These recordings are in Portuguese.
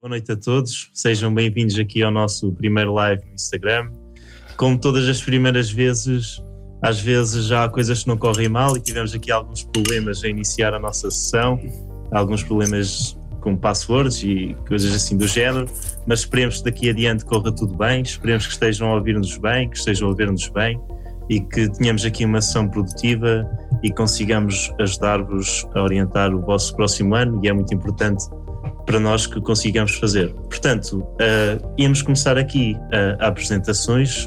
Boa noite a todos, sejam bem-vindos aqui ao nosso primeiro live no Instagram. Como todas as primeiras vezes, às vezes já há coisas que não correm mal e tivemos aqui alguns problemas a iniciar a nossa sessão, alguns problemas com passwords e coisas assim do género, mas esperemos que daqui adiante corra tudo bem, esperemos que estejam a ouvir-nos bem, que estejam a ver-nos bem e que tenhamos aqui uma sessão produtiva e consigamos ajudar-vos a orientar o vosso próximo ano e é muito importante para nós que consigamos fazer. Portanto, uh, íamos começar aqui uh, apresentações,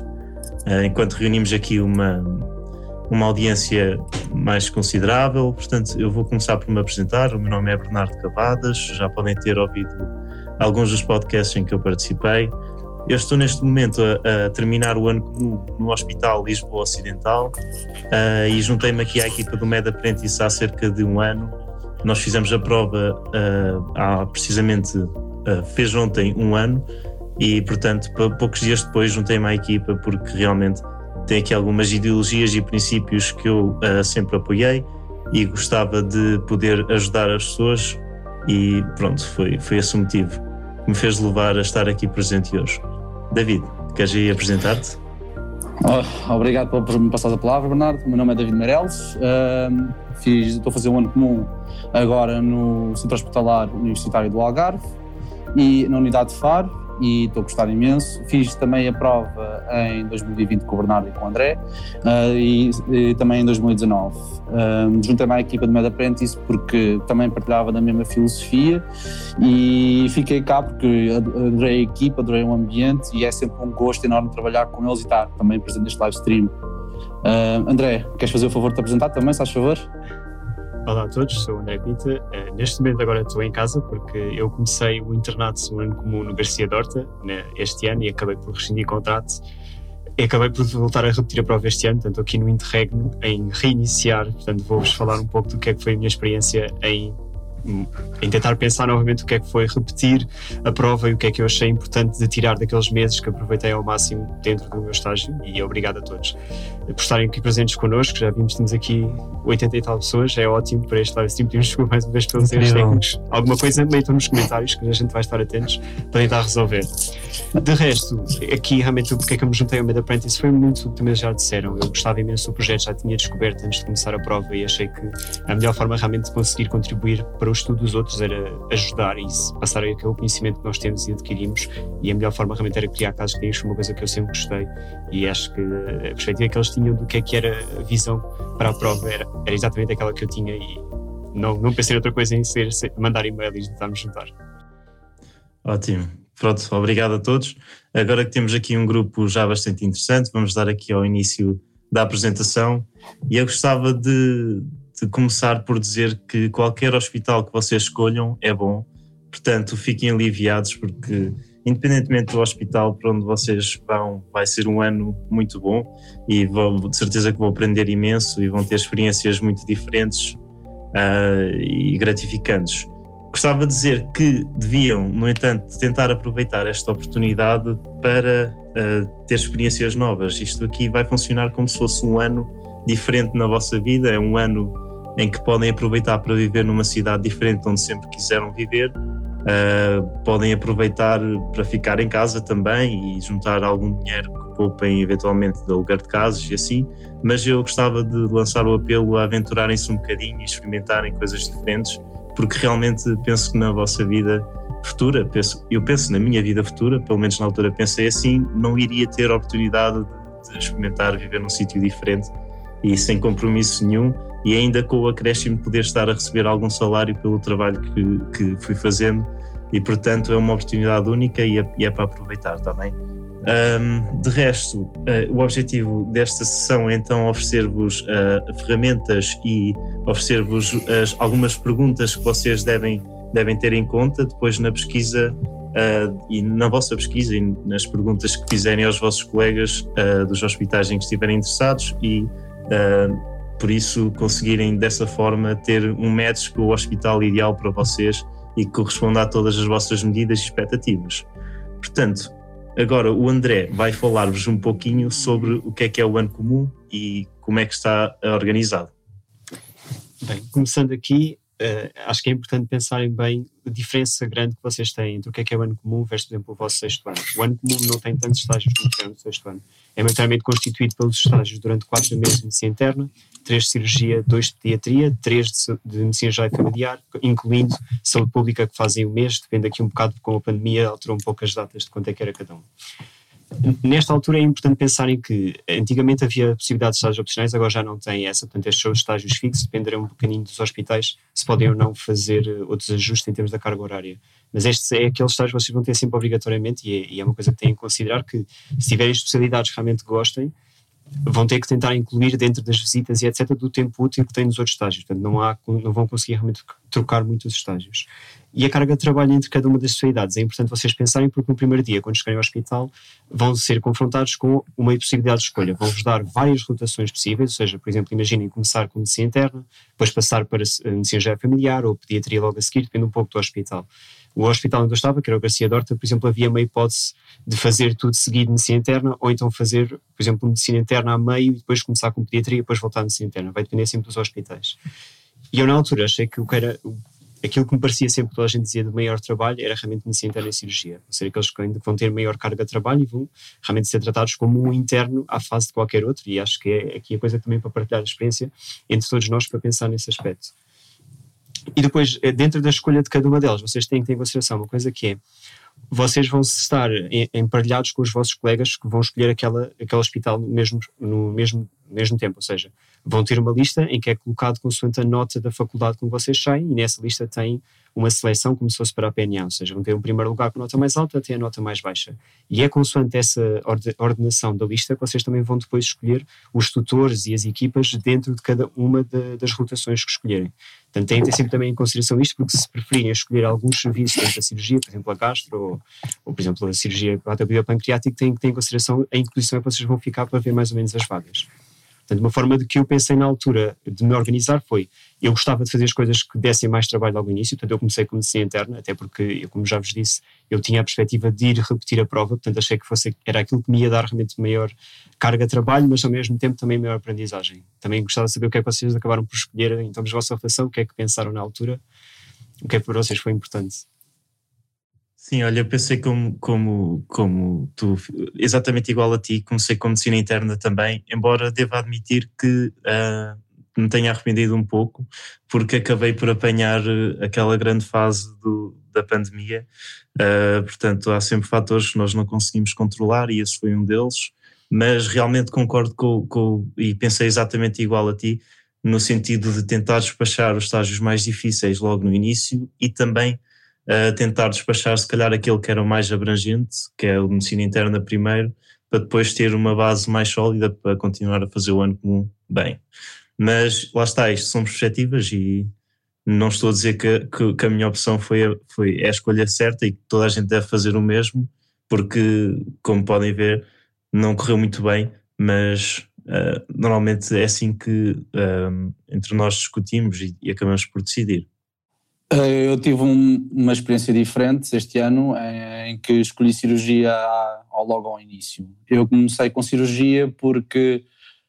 uh, enquanto reunimos aqui uma, uma audiência mais considerável. Portanto, eu vou começar por me apresentar. O meu nome é Bernardo Cavadas, já podem ter ouvido alguns dos podcasts em que eu participei. Eu estou neste momento a, a terminar o ano comum no Hospital Lisboa Ocidental uh, e juntei-me aqui à equipa do Med Apprentice há cerca de um ano nós fizemos a prova uh, há precisamente, uh, fez ontem um ano e, portanto, poucos dias depois juntei-me à equipa porque realmente tem aqui algumas ideologias e princípios que eu uh, sempre apoiei e gostava de poder ajudar as pessoas e pronto, foi, foi esse o motivo que me fez levar a estar aqui presente hoje. David, queres aí apresentar-te? Oh, obrigado por me passar a palavra, Bernardo. Meu nome é David Meireles. Uh, fiz, estou a fazer um ano comum agora no Centro Hospitalar Universitário do Algarve e na Unidade de Faro e estou a gostar imenso. Fiz também a prova em 2020 com o Bernardo e com o André uh, e, e, também em 2019. Uh, Juntei-me à equipa de Med Apprentice porque também partilhava da mesma filosofia e fiquei cá porque adorei a equipa, adorei o ambiente e é sempre um gosto enorme trabalhar com eles e estar também presente neste live stream. Uh, André, queres fazer o favor de te apresentar também, se faz favor? Olá a todos, sou o André Pita. Uh, neste momento agora estou em casa porque eu comecei o internato ano comum no Garcia Dorta este ano e acabei por rescindir contrato. E acabei por voltar a repetir a prova este ano, portanto aqui no interregno em reiniciar, portanto vou-vos falar um pouco do que é que foi a minha experiência em em tentar pensar novamente o que é que foi repetir a prova e o que é que eu achei importante de tirar daqueles meses que aproveitei ao máximo dentro do meu estágio. E obrigado a todos por estarem aqui presentes connosco, já vimos temos aqui 80 e tal pessoas, é ótimo para este live stream, pedimos desculpa mais uma vez pelos erros técnicos alguma coisa metam nos comentários que a gente vai estar atentos para tentar resolver. De resto, aqui realmente o que é que eu me juntei ao Mid Apprentice foi muito o que também já disseram, eu gostava imenso do projeto, já tinha descoberto antes de começar a prova e achei que a melhor forma realmente de conseguir contribuir para o estudo dos outros era ajudar e passar aquele conhecimento que nós temos e adquirimos. E a melhor forma realmente era criar casos clínicos, foi uma coisa que eu sempre gostei. E acho que a perspectiva que eles tinham do que é que era a visão para a prova era, era exatamente aquela que eu tinha e não, não pensei outra coisa em ser, ser mandar e-mail e tentarmos juntar. Ótimo. Pronto, obrigado a todos. Agora que temos aqui um grupo já bastante interessante, vamos dar aqui ao início da apresentação e eu gostava de, de começar por dizer que qualquer hospital que vocês escolham é bom, portanto fiquem aliviados porque independentemente do hospital para onde vocês vão, vai ser um ano muito bom e vão, de certeza que vão aprender imenso e vão ter experiências muito diferentes uh, e gratificantes. Gostava de dizer que deviam, no entanto, tentar aproveitar esta oportunidade para uh, ter experiências novas. Isto aqui vai funcionar como se fosse um ano diferente na vossa vida, é um ano em que podem aproveitar para viver numa cidade diferente onde sempre quiseram viver. Uh, podem aproveitar para ficar em casa também e juntar algum dinheiro que poupem eventualmente de aluguer de casas e assim, mas eu gostava de lançar o apelo a aventurarem-se um bocadinho e experimentarem coisas diferentes, porque realmente penso que na vossa vida futura, penso, eu penso na minha vida futura, pelo menos na altura pensei assim, não iria ter oportunidade de, de experimentar viver num sítio diferente e sem compromisso nenhum e ainda com o acréscimo de poder estar a receber algum salário pelo trabalho que, que fui fazendo e portanto é uma oportunidade única e é, e é para aproveitar também. Um, de resto, uh, o objetivo desta sessão é então oferecer-vos uh, ferramentas e oferecer-vos algumas perguntas que vocês devem, devem ter em conta depois na pesquisa uh, e na vossa pesquisa e nas perguntas que fizerem aos vossos colegas dos hospitais em que estiverem interessados e por isso conseguirem dessa forma ter um médico o hospital ideal para vocês e que corresponda a todas as vossas medidas e expectativas. Portanto, agora o André vai falar-vos um pouquinho sobre o que é que é o ano comum e como é que está organizado. Bem, começando aqui, acho que é importante pensarem bem a diferença grande que vocês têm entre o que é que é o ano comum versus, por exemplo, o vosso sexto ano. O ano comum não tem tantos estágios como tem no sexto ano. É maioritariamente constituído pelos estágios durante quatro meses de medicina interna, três de cirurgia, dois de pediatria, três de, de medicina geral e familiar, incluindo saúde pública que fazem o mês, depende aqui um bocado com a pandemia, alterou um pouco as datas de quanto é que era cada um. Nesta altura é importante pensar em que antigamente havia possibilidade de estágios opcionais, agora já não tem essa, portanto estes são os estágios fixos, dependerão um bocadinho dos hospitais se podem ou não fazer eh, outros ajustes em termos da carga horária. Mas este é aquele estágio que vocês vão ter sempre obrigatoriamente e é, e é uma coisa que têm que considerar que se tiverem especialidades que realmente gostem, vão ter que tentar incluir dentro das visitas e etc. do tempo útil que têm nos outros estágios. Portanto, não, há, não vão conseguir realmente trocar muitos estágios. E a carga de trabalho entre cada uma das especialidades. É importante vocês pensarem, porque no primeiro dia, quando chegarem ao hospital, vão ser confrontados com uma possibilidade de escolha. Vão-vos dar várias rotações possíveis, ou seja, por exemplo, imaginem começar com medicina interna, depois passar para medicina geral familiar ou pediatria logo a seguir, depende um pouco do hospital. O hospital onde eu estava, que era o Garcia Dorta, por exemplo, havia uma hipótese de fazer tudo seguido medicina interna, ou então fazer, por exemplo, medicina interna a meio e depois começar com pediatria e depois voltar à medicina interna. Vai depender sempre dos hospitais. E eu, na altura, achei que o que era aquilo que me parecia sempre que toda a gente dizia de maior trabalho era realmente medicina interna e cirurgia. Ou seja, aqueles que vão ter maior carga de trabalho e vão realmente ser tratados como um interno à fase de qualquer outro. E acho que é aqui a coisa também para partilhar a experiência entre todos nós para pensar nesse aspecto. E depois, eh, dentro da escolha de cada uma delas, vocês têm que ter em consideração uma coisa que é vocês vão estar emparelhados com os vossos colegas que vão escolher aquela, aquele hospital no mesmo, no mesmo, mesmo tempo, ou seja, vão ter uma lista em que é colocado consoante a nota da faculdade com vocês saem e nessa lista tem uma seleção como se fosse para a PNA, ou seja, vão ter um primeiro lugar com a nota mais alta até a nota mais baixa. E é consoante essa ordenação da lista que vocês também vão depois escolher os tutores e as equipas dentro de cada uma de, das rotações que escolherem. Portanto, têm que ter sempre também em consideração isto, porque se preferirem escolher alguns serviços dentro da cirurgia, por exemplo, a gastro ou, ou por exemplo, a cirurgia pancreática, têm que ter em consideração em que posição é que vocês vão ficar para ver mais ou menos as vagas. Portanto, uma forma de que eu pensei na altura de me organizar foi, eu gostava de fazer as coisas que dessem mais trabalho logo no início, portanto eu comecei com medicina interna, até porque, eu, como já vos disse, eu tinha a perspectiva de ir repetir a prova, portanto achei que fosse, era aquilo que me ia dar realmente maior carga de trabalho, mas ao mesmo tempo também maior aprendizagem. Também gostava de saber o que é que vocês acabaram por escolher, então, a vossa reflexão, o que é que pensaram na altura, o que é que para vocês foi importante. Sim, olha, eu pensei como, como, como tu, exatamente igual a ti, comecei com medicina interna também, embora deva admitir que uh, me tenha arrependido um pouco, porque acabei por apanhar ah, aquela grande fase do, da pandemia. Uh, portanto, há sempre fatores que nós não conseguimos controlar e esse foi um deles. Mas realmente concordo com, com e pensei exatamente igual a ti, no sentido de tentar despachar os estágios mais difíceis logo no início e também a tentar despachar se calhar aquele que era o mais abrangente, que é o medicina interna primeiro, para depois ter uma base mais sólida para continuar a fazer o ano comum bem. Mas lá está, isto são perspectivas e não estou a dizer que, que, que a minha opção foi, a, foi é a escolha certa e que toda a gente deve fazer o mesmo, porque, como podem ver, não correu muito bem, mas uh, normalmente é assim que uh, entre nós discutimos e, e acabamos por decidir. Eh, eu tive um, uma experiência diferente este ano em que escolhi cirurgia logo ao início. Eu comecei com cirurgia porque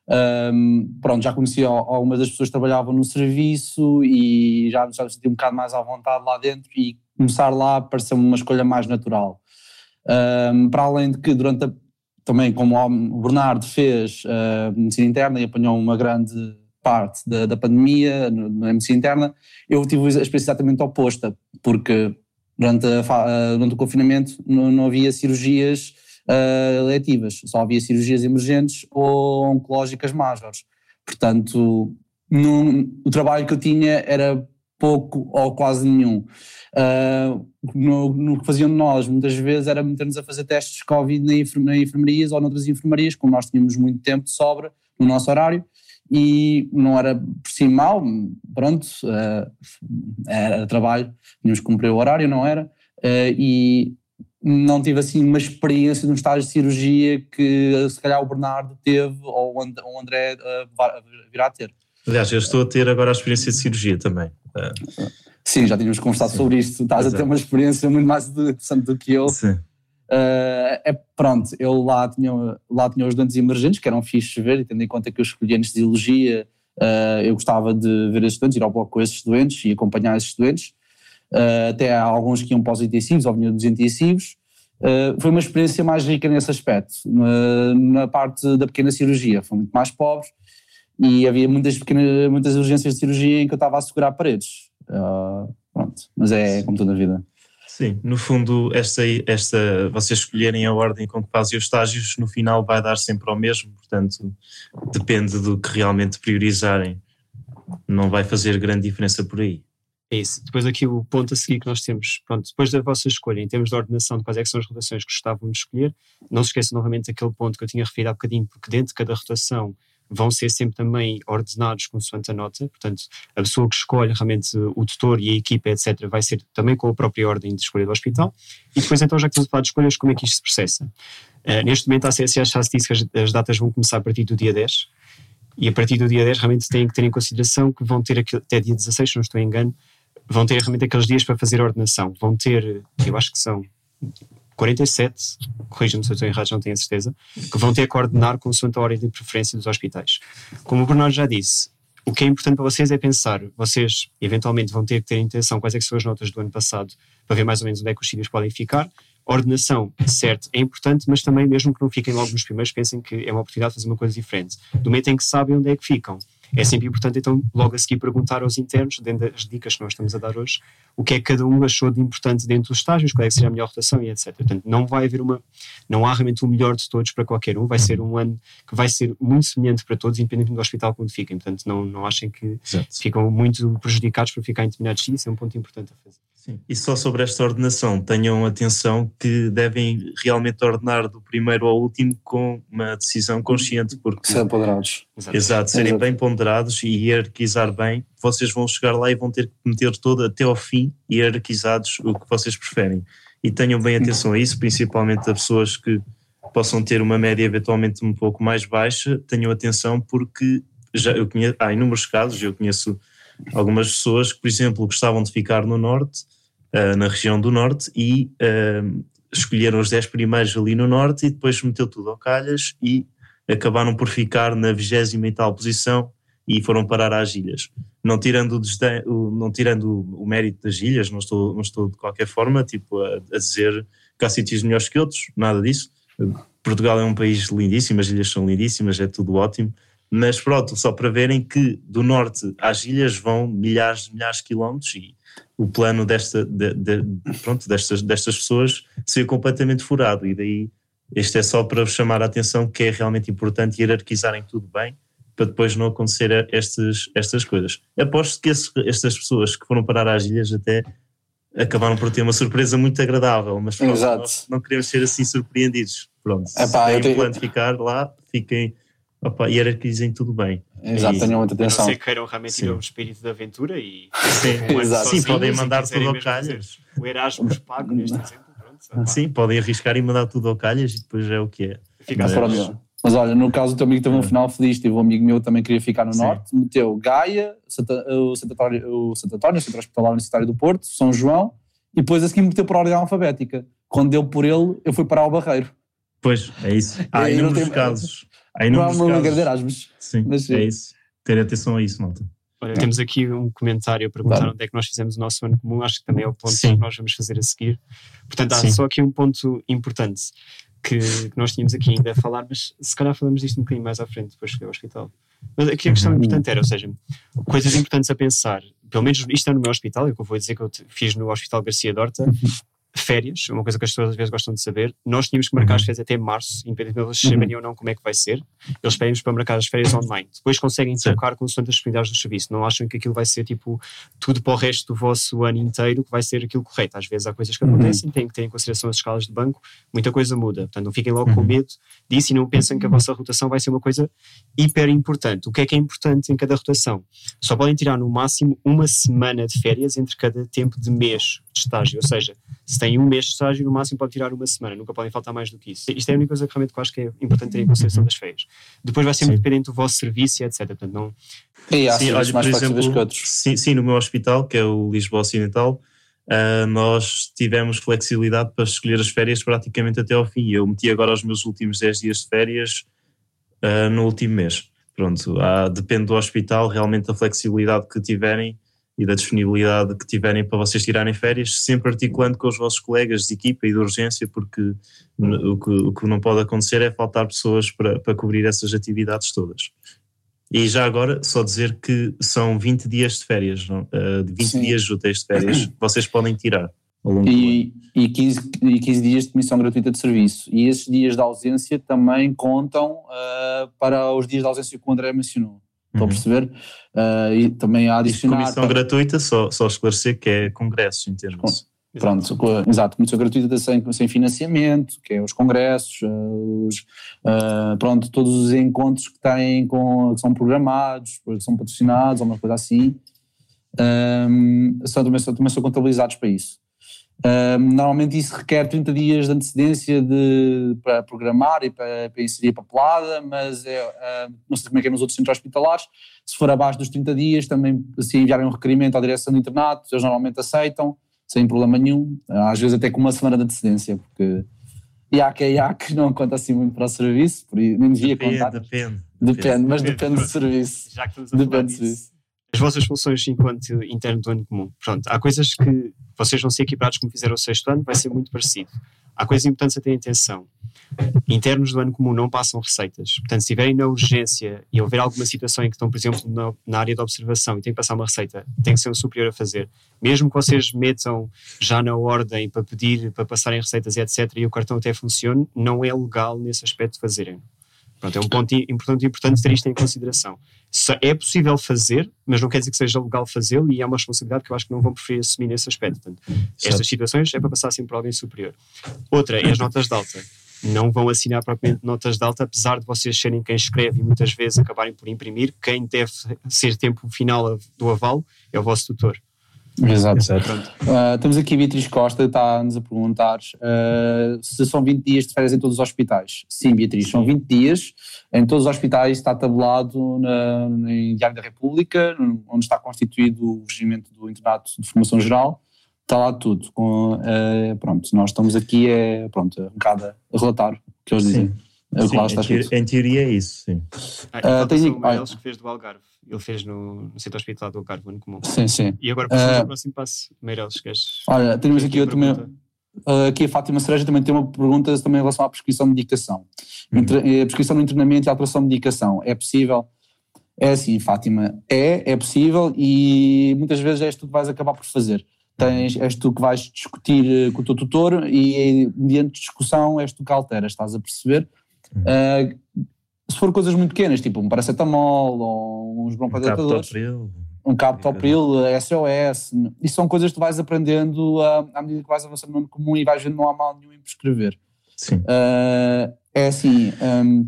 um, ehm, pronto, já conhecia algumas das pessoas que trabalhavam no serviço e já, já me senti um bocado mais à vontade lá dentro e começar lá pareceu-me uma escolha mais natural. Um, ehm, para além de que durante a, também como o Bernardo fez uh, medicina interna e apanhou uma grande parte da, da pandemia, na medicina interna, eu tive a experiência exatamente oposta, porque durante, a, durante o confinamento não, não havia cirurgias uh, letivas, só havia cirurgias emergentes ou oncológicas majores. Portanto, no, o trabalho que eu tinha era pouco ou quase nenhum. Uh, no, que faziam nós, muitas vezes, era meter-nos a fazer testes de Covid na, enferm enfermarias ou noutras enfermarias, como nós tínhamos muito tempo de sobra no nosso horário, e não era por si mal, pronto, uh, era trabalho, tínhamos que cumprir o horário, não era, uh, e não tive assim uma experiência de um estágio de cirurgia que se calhar o Bernardo teve ou o André uh, virá a ter. Aliás, eu estou a ter agora a experiência de cirurgia também. Sim, já tínhamos conversado Sim. sobre isto, estás Exato. a ter uma experiência muito mais interessante do que eu. Sim. Uh, é, pronto, eu lá tinha, lá tinha os doentes emergentes, que eram fixos de ver, e tendo em conta que eu escolhi anestesiologia, Uh, eu gostava de ver esses estudantes, ir ao bloco com esses estudantes e acompanhar esses estudantes. Uh, até há alguns que iam para os intensivos ou vinham dos intensivos. Uh, foi uma experiência mais rica nesse aspecto. Na, na, parte da pequena cirurgia, foi muito mais pobre e havia muitas, pequenas, muitas urgências de cirurgia em que eu estava a segurar paredes. pronto, mas é como toda a vida. Sim, no fundo, esta, esta, vocês escolherem a ordem com que fazem os estágios, no final vai dar sempre ao mesmo, portanto, depende do que realmente priorizarem. Não vai fazer grande diferença por aí. É isso. Depois aqui o ponto a seguir que nós temos, pronto, depois da vossa escolha, em termos de ordenação de quais é são as rotações que gostavam de escolher, não se esqueçam novamente daquele ponto que eu tinha referido há bocadinho, porque dentro de cada rotação vão ser sempre também ordenados consoante a nota, portanto, a pessoa que escolhe realmente o tutor e a equipa, etc., vai ser também com a própria ordem de escolha do hospital. E depois, então, já que estamos a falar de escolhas, como é que isto se processa? Uh, neste momento, a CSA já se disse que as, as, datas vão começar a partir do dia 10, e a partir do dia 10 realmente têm que ter em consideração que vão ter até dia 16, se não estou em engano, vão ter realmente aqueles dias para fazer a ordenação. Vão ter, eu acho que são 47, corrija-me se eu estou errado, não tenho a certeza, que vão ter que coordenar consoante a ordem de preferência dos hospitais. Como o Bernardo já disse, o que é importante para vocês é pensar, vocês eventualmente vão ter que ter intenção quais é são as notas do ano passado para ver mais ou menos onde é que os sítios podem ficar. Ordenação, certo, é importante, mas também mesmo que não fiquem logo nos primeiros, pensem que é uma oportunidade de fazer uma coisa diferente. Do momento em que sabem onde é que ficam, é sempre importante, então, logo a seguir perguntar aos internos, dentro das dicas que nós estamos a dar hoje, o que é que cada um achou de importante dentro dos estágios, qual é que seria a melhor rotação e etc. Portanto, não vai haver uma, não há realmente o melhor de todos para qualquer um, vai ser um ano que vai ser muito semelhante para todos, independente do hospital onde fiquem. Portanto, não, não achem que Exato. ficam muito prejudicados por ficar em determinados sítios, é um ponto importante a fazer. Sim. E só sobre esta ordenação, tenham atenção que devem realmente ordenar do primeiro ao último com uma decisão consciente, porque. Serem ponderados. Exato, Exato serem Exato. bem ponderados e hierarquizar bem. Vocês vão chegar lá e vão ter que meter todo até ao fim hierarquizados o que vocês preferem. E tenham bem atenção a isso, principalmente a pessoas que possam ter uma média eventualmente um pouco mais baixa, tenham atenção porque já eu conheço, há inúmeros casos, eu conheço algumas pessoas que, por exemplo, gostavam de ficar no norte, uh, na região do norte, e uh, escolheram os 10 primeiros ali no norte e depois meteu tudo ao calhas e acabaram por ficar na vigésima e tal posição e foram parar às ilhas. Não tirando o, desdém, o não tirando o, mérito das ilhas, não estou, não estou de qualquer forma tipo, a, a dizer que há sítios melhores que outros, nada disso. Portugal é um país lindíssimo, as ilhas são lindíssimas, é tudo ótimo, mas pronto, só para verem que do norte às ilhas vão milhares de milhares de quilómetros e o plano desta, de, de, pronto, destas, destas pessoas seria completamente furado e daí este é só para vos chamar a atenção que é realmente importante hierarquizarem tudo bem para depois não acontecer estas, estas coisas. Aposto que esse, estas pessoas que foram parar às ilhas até acabaram por ter uma surpresa muito agradável, mas pronto, nós não queremos ser assim surpreendidos. Pronto, Epá, se têm plano de ficar lá, fiquem opa, hierarquizem tudo bem. Exato, tenham muita atenção. Se queiram realmente Sim. ir ao espírito de aventura e. Sim, Exato. Sim podem mandar tudo ao calhas. O Erasmus pago neste exemplo. Pronto, Sim, podem arriscar e mandar tudo ao calhas e depois é o que é. Fica mas, mas olha, no caso do teu amigo teve um final feliz, tive um amigo meu que também queria ficar no Sim. Norte, meteu Gaia, Santa, o Santo António, o Centro Hospitalar Universitário do Porto, São João, e depois a seguir meteu por ordem alfabética. Quando deu por ele, eu fui para o Barreiro. Pois, é isso. Há inúmeros casos. Há inúmeros não há uma casos. Erasmus. Sim, mas, é isso. Ter atenção a isso, malta. Olha, temos aqui um comentário a perguntar claro. onde é que nós fizemos o nosso ano comum, acho que também é o ponto Sim. que nós vamos fazer a seguir. Portanto, há Sim. só aqui um ponto importante que, que, nós tínhamos aqui ainda a falar, mas se calhar falamos disto um bocadinho mais à frente, depois cheguei ao hospital. Mas aqui a questão uhum. importante era, ou seja, coisas importantes a pensar, pelo menos isto é no meu hospital, é o que eu vou dizer que eu fiz no Hospital Garcia Dorta, uhum férias, uma coisa que as pessoas às vezes gostam de saber. Nós tínhamos que marcar as uhum. férias até março, independentemente de uhum. saberem ou não como é que vai ser. Eles pedem-nos para marcar as férias online. Depois conseguem trocar consoante as disponibilidades do serviço. Não acham que aquilo vai ser tipo tudo para o resto do vosso ano inteiro que vai ser aquilo correto. Às vezes há coisas que uhum. acontecem, têm que ter em consideração as escalas de banco, muita coisa muda. Portanto, não fiquem logo uhum. com medo disso e não pensem que a vossa rotação vai ser uma coisa hiper importante. O que é que é importante em cada rotação? Só podem tirar no máximo uma semana de férias entre cada tempo de mês de estágio. Ou seja, se têm um mês de estágio, no máximo pode tirar uma semana, nunca podem faltar mais do que isso. Isto é a única coisa que realmente eu acho que é importante ter em consideração das férias. Depois vai ser muito dependente do vosso serviço e etc. Portanto, não... E há sim, olha, mais por exemplo, que outros. Sim, sim, no meu hospital, que é o Lisboa Ocidental, uh, nós tivemos flexibilidade para escolher as férias praticamente até ao fim. Eu meti agora os meus últimos 10 dias de férias uh, no último mês. pronto, há, depende do hospital, realmente a flexibilidade que tiverem e da disponibilidade que tiverem para vocês tirarem férias, sempre articulando com os vossos colegas de equipa e de urgência, porque o que, o que não pode acontecer é faltar pessoas para, para cobrir essas atividades todas. E já agora, só dizer que são 20 dias de férias, não? Uh, 20 Sim. dias úteis de férias que vocês podem tirar. E, e, 15, e 15 dias de comissão gratuita de serviço. E esses dias de ausência também contam uh, para os dias de ausência que o André mencionou. Estão a uhum. perceber? Uh, e também há adicionar. Comissão para... gratuita, só, só esclarecer que é congressos em termos. Pronto, exato, comissão gratuita sem, sem financiamento, que é os congressos, uh, os, uh, pronto, todos os encontros que têm com, que são programados, que são patrocinados, ou uma coisa assim, um, são, também, são, também são contabilizados para isso. Normalmente isso requer 30 dias de antecedência de, para programar e para, para inserir a papelada, mas é, uh, não sei como é que é nos outros centros hospitalares. Se for abaixo dos 30 dias, também se enviarem um requerimento à direção do internato, eles normalmente aceitam, sem problema nenhum, às vezes até com uma semana de antecedência, porque IAC é IAC, não conta assim muito para o serviço, por nem devia depende, contar. Depende, depende. Depende, mas depende do serviço. Já que estamos a depende do serviço as vossas funções enquanto interno do ano comum. Pronto, há coisas que vocês vão ser equiparados como fizeram o sexto ano, vai ser muito parecido. Há coisas importantes a ter atenção. Internos do ano comum não passam receitas. Portanto, se estiverem na urgência e houver alguma situação em que estão, por exemplo, na, na, área de observação e têm que passar uma receita, tem que ser um superior a fazer. Mesmo que vocês metam já na ordem para pedir, para passarem receitas e etc., e o cartão até funcione, não é legal nesse aspecto fazerem. Pronto, é um ponto importante, importante ter isto em consideração. É possível fazer, mas não quer dizer que seja legal fazê-lo e é uma responsabilidade que eu acho que não vão preferir assumir nesse aspecto. Portanto, estas situações é para passar sempre por alguém superior. Outra é as notas de alta. Não vão assinar propriamente notas de alta, apesar de vocês serem quem escreve e muitas vezes acabarem por imprimir. Quem deve ser tempo final do aval é o vosso tutor. Exato. Exato. Uh, temos aqui Beatriz Costa, está-nos a perguntar uh, se são 20 dias de férias em todos os hospitais. Sim, Beatriz, são 20 dias. Em todos os hospitais está tabelado na, em Diário da República, onde está constituído o regimento do Internato de Formação Geral. Está lá tudo. Com, uh, pronto, nós estamos aqui é, pronto, um bocado a relatar o que eles dizem. É sim, em, teoria, em, teoria é isso, sim. Ah, uh, tem, o Meirelles que fez do Algarve. Ele fez no, no centro hospitalar do Algarve, ano comum. Sim, sim. E agora passamos uh, ao próximo passo. Meirelles, queres... Olha, temos aqui outro... Meu, uh, aqui a Fátima Cereja também tem uma pergunta também em relação à prescrição de medicação. Uhum. Entre, a prescrição no internamento e a alteração de medicação. É possível? É assim, Fátima. É, é possível e muitas vezes és tu que vais acabar por fazer. Tens, és tu que vais discutir eh, com o teu tutor e, mediante discussão, és tu que alteras, estás a perceber? Uh, se for coisas muito pequenas, tipo um paracetamol ou uns broncodilatadores, um captopril, SOS, isso são coisas que tu vais aprendendo uh, à medida que vais avançando no ano comum e vais vendo não há mal nenhum em prescrever. Sim. Uh, é assim, um,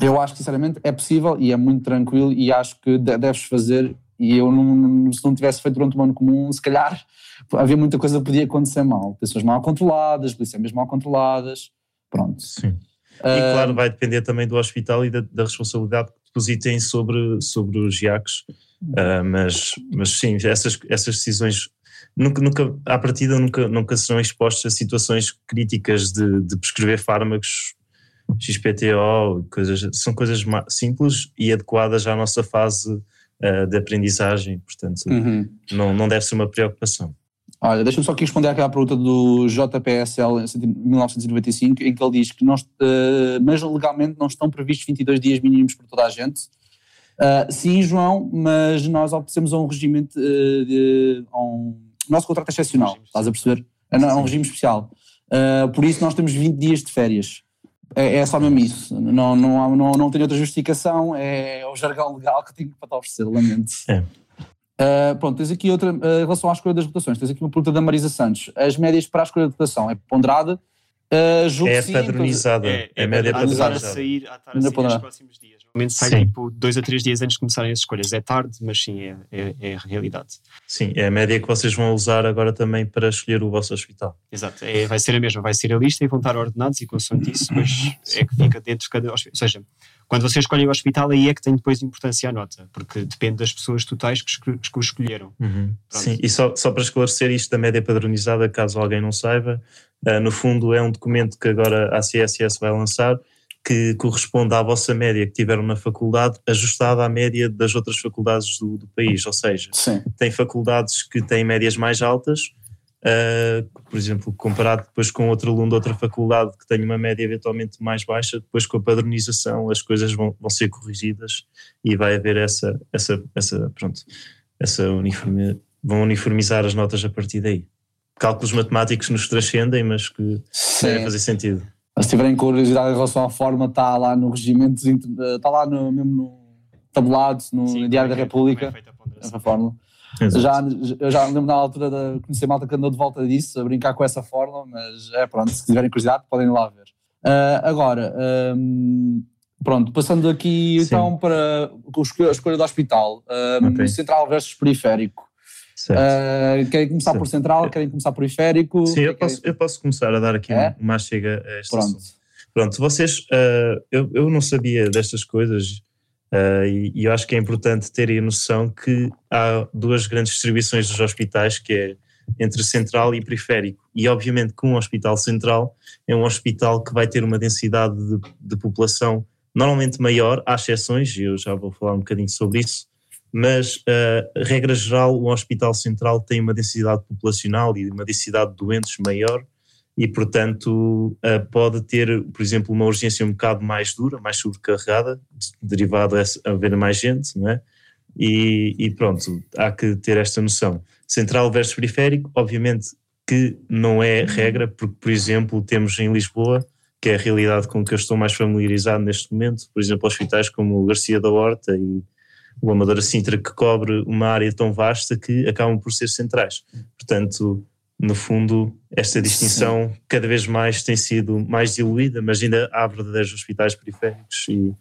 eu acho que sinceramente é possível e é muito tranquilo e acho que deves fazer e eu não, se não tivesse feito durante o ano comum, se calhar havia muita coisa que podia acontecer mal. Pessoas mal controladas, polícias mal controladas, pronto. Sim. E claro, vai depender também do hospital e da, da responsabilidade que depositem sobre, sobre os IACs, uh, mas, mas sim, essas, essas decisões nunca, nunca, à partida nunca, nunca serão expostas a situações críticas de, de prescrever fármacos XPTO, coisas, são coisas simples e adequadas à nossa fase uh, de aprendizagem, portanto uhum. não, não deve ser uma preocupação. Olha, deixa-me só aqui responder àquela pergunta do JPSL em 1995, em que ele diz que nós, uh, mas legalmente não estão previstos 22 dias mínimos para toda a gente. Uh, sim, João, mas nós obedecemos a um regime, uh, de, a um, o nosso contrato é excepcional, estás a perceber? É, é um regime especial. Uh, por isso nós temos 20 dias de férias. É, é só mesmo isso. Não, não, não, não tenho outra justificação, é o jargão legal que tenho para te oferecer, lamento. É. Uh, pronto, tens aqui outra, uh, em relação à escolha das votações, tens aqui uma pergunta da Marisa Santos. As médias para a escolha de votação é ponderada? Uh, é sim, padronizada. É, é, é média padronizada. A sair, a estar a sair nos próximos dias. Normalmente sai sim. tipo dois a três dias antes de começarem as escolhas. É tarde, mas sim, é, é, é, a realidade. Sim, é a média que vocês vão usar agora também para escolher o vosso hospital. Exato, é, vai ser a mesma, vai ser a lista e vão estar ordenados e consoante isso, mas é que fica dentro de cada hospital. Ou seja, quando vocês escolhem o hospital, aí é que tem depois importância a nota, porque depende das pessoas totais que, que o escolheram. Uhum. Sim, e só, só para esclarecer isto da média padronizada, caso alguém não saiba, uh, no fundo é um documento que agora a CSS vai lançar, que corresponde à vossa média que tiveram na faculdade, ajustada à média das outras faculdades do, do país. Ou seja, Sim. tem faculdades que têm médias mais altas, uh, por exemplo, comparado depois com outro aluno de outra faculdade que tem uma média eventualmente mais baixa, depois com a padronização as coisas vão, vão ser corrigidas e vai haver essa, essa, essa pronto, essa uniforme, vão uniformizar as notas a partir daí. Cálculos matemáticos nos transcendem, mas que devem fazer sentido. Se tiverem curiosidade em relação à forma, está lá no regimento, está lá no, mesmo no tabulado, no Sim, Diário da é República, essa fórmula. Já, eu já lembro na altura de conhecer malta que andou de volta disso, a brincar com essa fórmula, mas é pronto, se tiverem curiosidade podem ir lá ver. Uh, agora, um, pronto, passando aqui Sim. então para a escolha do hospital, um, okay. central versus periférico. Uh, querem começar Certo. por central, querem começar por periférico? Sim, eu posso, eu posso começar a dar aqui é? uma chega a esta Pronto. Pronto, vocês, uh, eu, eu não sabia destas coisas uh, e, e, eu acho que é importante terem a noção que há duas grandes distribuições dos hospitais, que é entre central e periférico. E obviamente que um hospital central é um hospital que vai ter uma densidade de, de população normalmente maior, há exceções, e eu já vou falar um bocadinho sobre isso, mas, uh, regra geral, o Hospital Central tem uma densidade populacional e uma densidade de doentes maior e, portanto, uh, pode ter, por exemplo, uma urgência um bocado mais dura, mais sobrecarregada, derivado a haver mais gente, não é? E, e pronto, há que ter esta noção. Central versus periférico, obviamente que não é regra, porque, por exemplo, temos em Lisboa, que é a realidade com que eu estou mais familiarizado neste momento, por exemplo, hospitais como o Garcia da Horta e o Amadora Sintra que cobre uma área tão vasta que acabam por ser centrais. Portanto, no fundo, esta distinção Sim. cada vez mais tem sido mais diluída, mas ainda há verdadeiros hospitais periféricos e,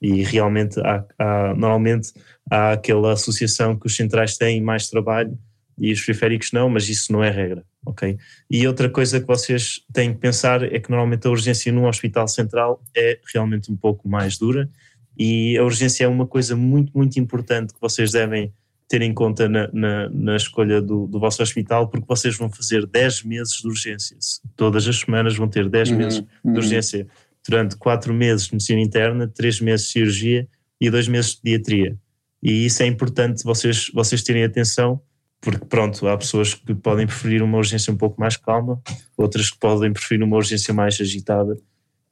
e realmente há, há, normalmente há aquela associação que os centrais têm mais trabalho e os periféricos não, mas isso não é regra, ok? E outra coisa que vocês têm que pensar é que normalmente a urgência num hospital central é realmente um pouco mais dura e a urgência é uma coisa muito, muito importante que vocês devem ter em conta na, na, na escolha do, do, vosso hospital, porque vocês vão fazer 10 meses de urgência. Todas as semanas vão ter 10 uhum, meses de uhum. urgência. Durante 4 meses de medicina interna, 3 meses de cirurgia e 2 meses de pediatria. E isso é importante vocês, vocês terem atenção, porque pronto, há pessoas que podem preferir uma urgência um pouco mais calma, outras que podem preferir uma urgência mais agitada.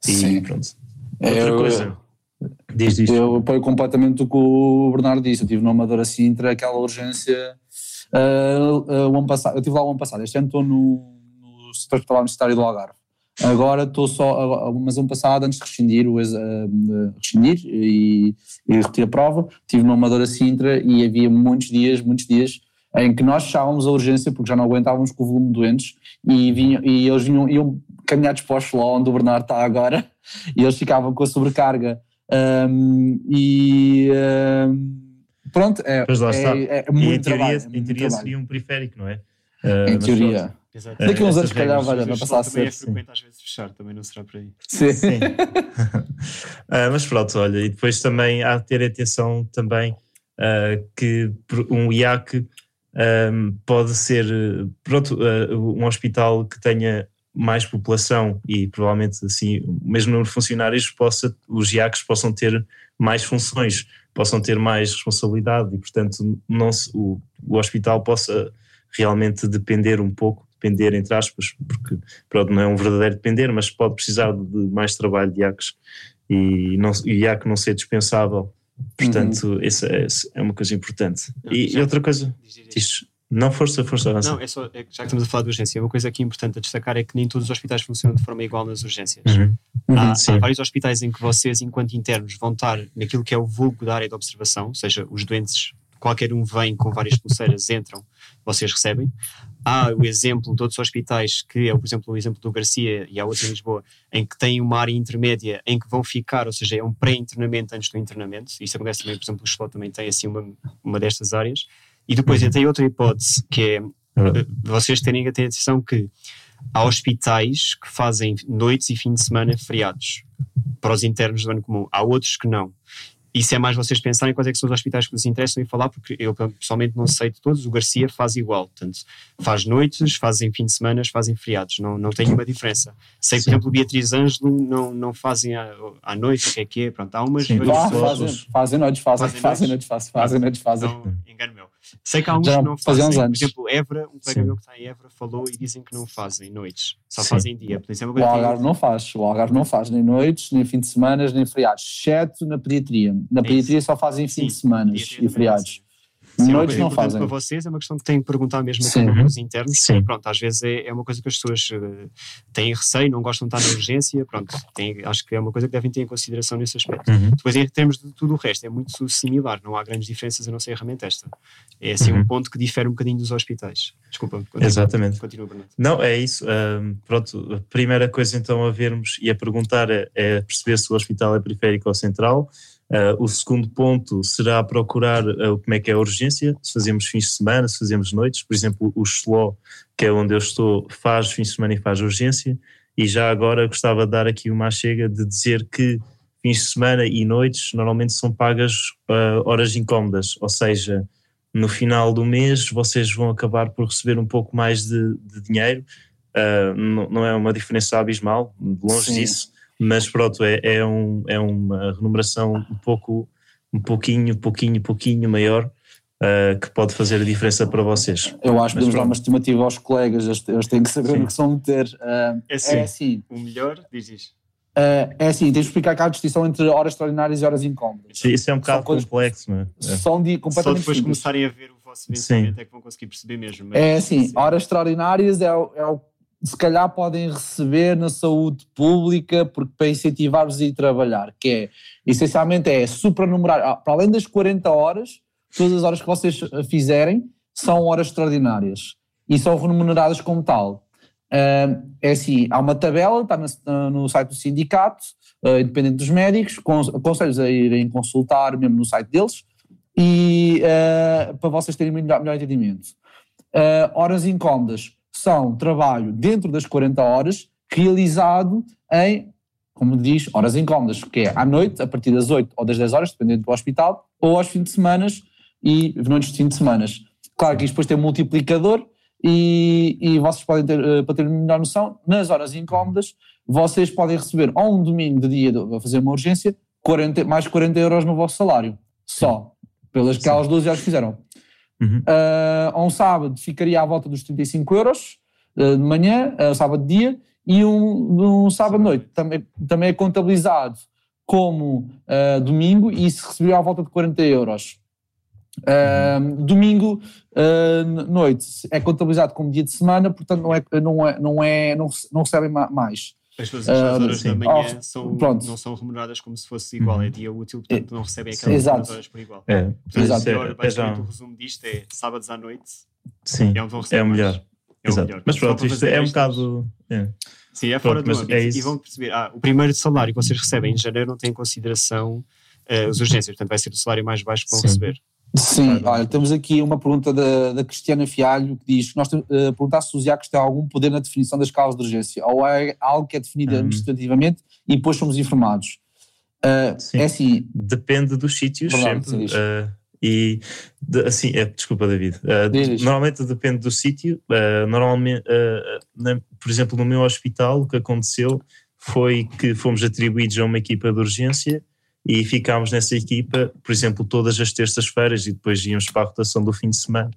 E Sim. pronto. Outra eu, coisa Diz. Eu apoio completamente o que o Bernardo disse. Eu tive no Amadora Sintra aquela urgência. Uh, uh, o ano passado, eu estive lá o ano passado, este ano estou no, no setor hospitalar universitário do Algarve. Agora estou só, uh, mas ano passado, antes de rescindir, o, rescindir e, e retirar a prova, estive no Amadora Sintra e havia muitos dias, muitos dias em que nós fechávamos a urgência porque já não aguentávamos com o volume de doentes e, vinham, e eles vinham, iam caminhar dispostos lá onde o Bernardo está agora e eles ficavam com a sobrecarga um, e um, pronto, é, pois lá está. é, é muito e em teoria, trabalho, é em teoria seria um periférico, não é? Uh, em teoria. Exato. Daqui a uns anos, se calhar, vai, passar a ser. Também é frequente às vezes fechar, também não será por aí. Sim. Sim. uh, mas pronto, olha, e depois também há de ter atenção também uh, que um IAC um, pode ser, pronto, uh, um hospital que tenha mais população e provavelmente assim, mesmo nos funcionários, possa, os IACs possam ter mais funções, possam ter mais responsabilidade e, portanto, não se, o, o hospital possa realmente depender um pouco, depender entre aspas, porque pronto, não é um verdadeiro depender, mas pode precisar de mais trabalho de IACs e não, o IAC não ser dispensável. Portanto, uhum. isso é, é, uma coisa importante. E, e outra coisa, diz, não, força, força, avança. Não, é só, é, já que estamos a falar de urgência, uma coisa aqui importante a destacar é que nem todos os hospitais funcionam de forma igual nas urgências. Uhum. Uhum, há, há, vários hospitais em que vocês, enquanto internos, vão estar naquilo que é o vulgo da área de observação, ou seja, os doentes, qualquer um vem com várias pulseiras, entram, vocês recebem. Há o exemplo de outros hospitais, que é, por exemplo, o exemplo do Garcia e há outro em Lisboa, em que têm uma área intermédia em que vão ficar, ou seja, é um pré-internamento antes do internamento. Isso acontece também, por exemplo, o Slot também tem assim uma, uma destas áreas. E depois uhum. tem outra hipótese, que é uhum. vocês terem a atenção que há hospitais que fazem noites e fim de semana feriados para os internos do ano comum, há outros que não. isso é mais vocês pensarem quais é que são os hospitais que vos interessam e falar, porque eu pessoalmente não sei de todos, o Garcia faz igual, portanto, faz noites, fazem fim de semana, fazem feriados, não, não tem nenhuma diferença. Sei que, por exemplo, Beatriz Ângelo não, não fazem à, à noite, o que é que é, pronto, há umas... Sim, fazem, fazem noites, fazem, fazem noites, fazem, fazem noites, fazem. Então, engano meu. Sei que há uns Já que não fazem, uns anos. por exemplo, Évora, um colega meu que está em Évora falou e dizem que não fazem noites, só Sim. fazem dia. Por é o Algarve não faz, o Algarve não faz nem noites, nem fim de semana, nem feriados, exceto na pediatria. Na é pediatria só fazem fim de semana e feriados. Sim, Noites não fazem. Para vocês é uma questão que têm que perguntar mesmo a os internos. Sim. Pronto, às vezes é, é, uma coisa que as pessoas uh, têm receio, não gostam de estar na urgência. Pronto, tem, acho que é uma coisa que devem ter em consideração nesse aspecto. Uhum. Depois, em termos de tudo o resto, é muito similar, não há grandes diferenças a não ser a ferramenta esta. É assim uhum. um ponto que difere um bocadinho dos hospitais. Desculpa, continua, Exatamente. Continua, Bernardo. Não, é isso. Um, pronto, a primeira coisa então a vermos e a perguntar é, é perceber se o hospital é periférico ou central Uh, o segundo ponto será procurar uh, como é que é a urgência, se fazemos fins de semana, se fazemos noites. Por exemplo, o SLO, que é onde eu estou, faz fins de semana e faz urgência. E já agora gostava de dar aqui uma chega de dizer que fins de semana e noites normalmente são pagas uh, horas incómodas, ou seja, no final do mês vocês vão acabar por receber um pouco mais de, de dinheiro. Não, não, é uma diferença abismal, longe Sim. disso mas pronto, é, é, um, é uma remuneração um pouco, um pouquinho, pouquinho, pouquinho maior uh, que pode fazer a diferença para vocês. Eu acho que podemos dar uma estimativa aos colegas, eles têm que saber Sim. o que são meter. Uh, é, assim, é assim. O melhor, diz isso. Uh, é assim, tens de explicar cá a distinção entre horas extraordinárias e horas incómodas. Sim, isso é um bocado complexo, não é? São de, completamente Só depois simples. começarem a ver o vosso vencimento é que vão conseguir perceber mesmo. é assim, horas extraordinárias é o, é o se calhar podem receber na saúde pública porque para incentivar-vos a ir trabalhar, que é, essencialmente é supranumerar, ah, para além das 40 horas, todas as horas que vocês fizerem são horas extraordinárias e são remuneradas como tal. Uh, é assim, há uma tabela, está no, site do sindicato, uh, independente dos médicos, aconselho-vos a irem consultar mesmo no site deles, e para vocês terem melhor, melhor entendimento. horas incómodas, são trabalho dentro das 40 horas, realizado em, como diz, horas incómodas, que é à noite, a partir das 8 ou das 10 horas, dependendo do hospital, ou aos fins de semana e noites de fim de semana. Claro que isto depois tem um multiplicador e, e vocês podem ter, uh, para ter melhor noção, nas horas incómodas, vocês podem receber ou um domingo de dia a fazer uma urgência, 40, mais 40 euros no vosso salário, só, pelas que aquelas 12 horas que fizeram. Uhum. Uh, um sábado ficaria à volta dos 35 euros uh, de manhã, uh, sábado de dia, e um, um sábado de noite. Também, também é contabilizado como uh, domingo e se recebeu à volta de 40 euros. Uhum. Domingo noite é contabilizado como dia de semana, portanto não é, não é, não é, não, não recebem mais. As suas horas da manhã oh, são, não são remuneradas como se fosse igual, uhum. é dia útil, portanto não recebem aquelas horas por igual. É, portanto, Exato. É, é, basicamente é, o resumo disto é sábados à noite. Sim, é, onde vão é o melhor. É o melhor. Mas pronto, isto é um bocado. É. Sim, é fora pronto, do âmbito. É e vão perceber, ah, o primeiro salário que vocês recebem em janeiro não tem em consideração uh, as urgências, portanto vai ser o salário mais baixo que vão Sim. receber. Sim, olha, temos aqui uma pergunta da, da Cristiana Fialho que diz que nós uh, perguntar se os IACs têm algum poder na definição das causas de urgência ou é algo que é definido hum. administrativamente e depois somos informados. Uh, é assim. Depende dos sítios, sempre. Uh, e de, assim, é, desculpa, David. Uh, normalmente depende do sítio. Normalmente, na, por exemplo, no meu hospital, o que aconteceu foi que fomos atribuídos a uma equipa de urgência e ficámos nessa equipa, por exemplo, todas as terças-feiras e depois íamos para a rotação do fim de semana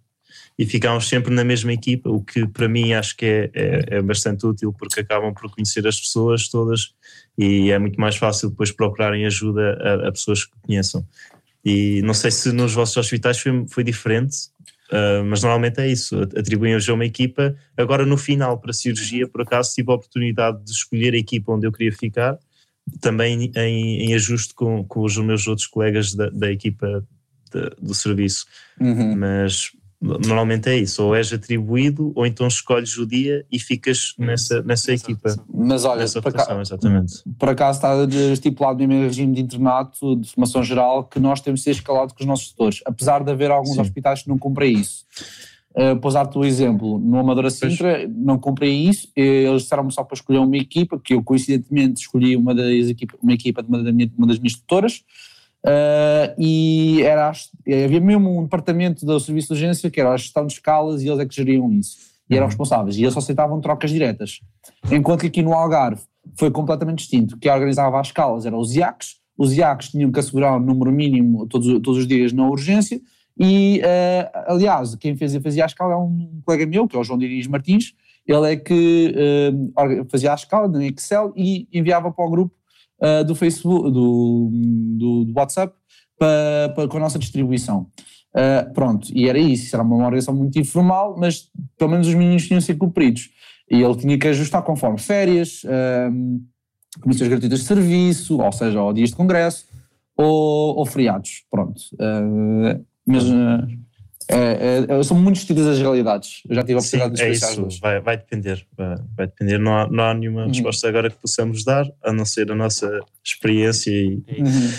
e ficámos sempre na mesma equipa, o que para mim acho que é, é, é, bastante útil porque acabam por conhecer as pessoas todas e é muito mais fácil depois procurarem ajuda a, a pessoas que conheçam. E não sei se nos vossos hospitais foi, foi diferente, uh, mas normalmente é isso, atribuem-nos a uma equipa. Agora no final, para a cirurgia, por acaso tive a oportunidade de escolher a equipa onde eu queria ficar também em, em ajuste com, com, os meus outros colegas da, da equipa de, do serviço. Uhum. Mas normalmente é isso, ou és atribuído ou então escolhes o dia e ficas nessa, nessa equipa. Mas olha, nessa por, acaso, exatamente. por acaso está estipulado no meu regime de internato de formação geral que nós temos de ser escalados com os nossos setores, apesar de haver alguns Sim. hospitais que não cumprem isso. Uh, Pois dar-te o exemplo, no Amadora Sintra não comprei isso, eles disseram-me só para escolher uma equipa, que eu coincidentemente escolhi uma, das equipa, uma equipa de uma, da minha, uma das minhas tutoras, Uh, e era, havia mesmo um departamento do serviço de urgência que era a gestão de escalas e eles é que geriam isso. E eram uhum. responsáveis. E eles só aceitavam trocas diretas. Enquanto que aqui no Algarve foi completamente distinto. Quem organizava as escalas eram os IACs. Os IACs tinham que assegurar um número mínimo todos, todos os dias na urgência. E, uh, aliás, quem fazia, fazia a escala é um colega meu, que é o João Diniz Martins. Ele é que uh, fazia a escala no Excel e enviava para o grupo uh, do Facebook, do, do, do WhatsApp, para, para, com a nossa distribuição. Uh, pronto, e era isso, era uma organização muito informal, mas pelo menos os meninos tinham ser cumpridos. E ele tinha que ajustar conforme férias, comissões gratuitas de serviço, ou seja, ou dias de congresso, ou, ou feriados, pronto. Uh, mas é, é, são muito distintas as realidades. Eu já tive a oportunidade Sim, de expressar é isso, vai, vai, depender. Vai, vai, depender. Não há, não há nenhuma uhum. resposta agora que possamos dar, a não ser a nossa experiência e. Uhum.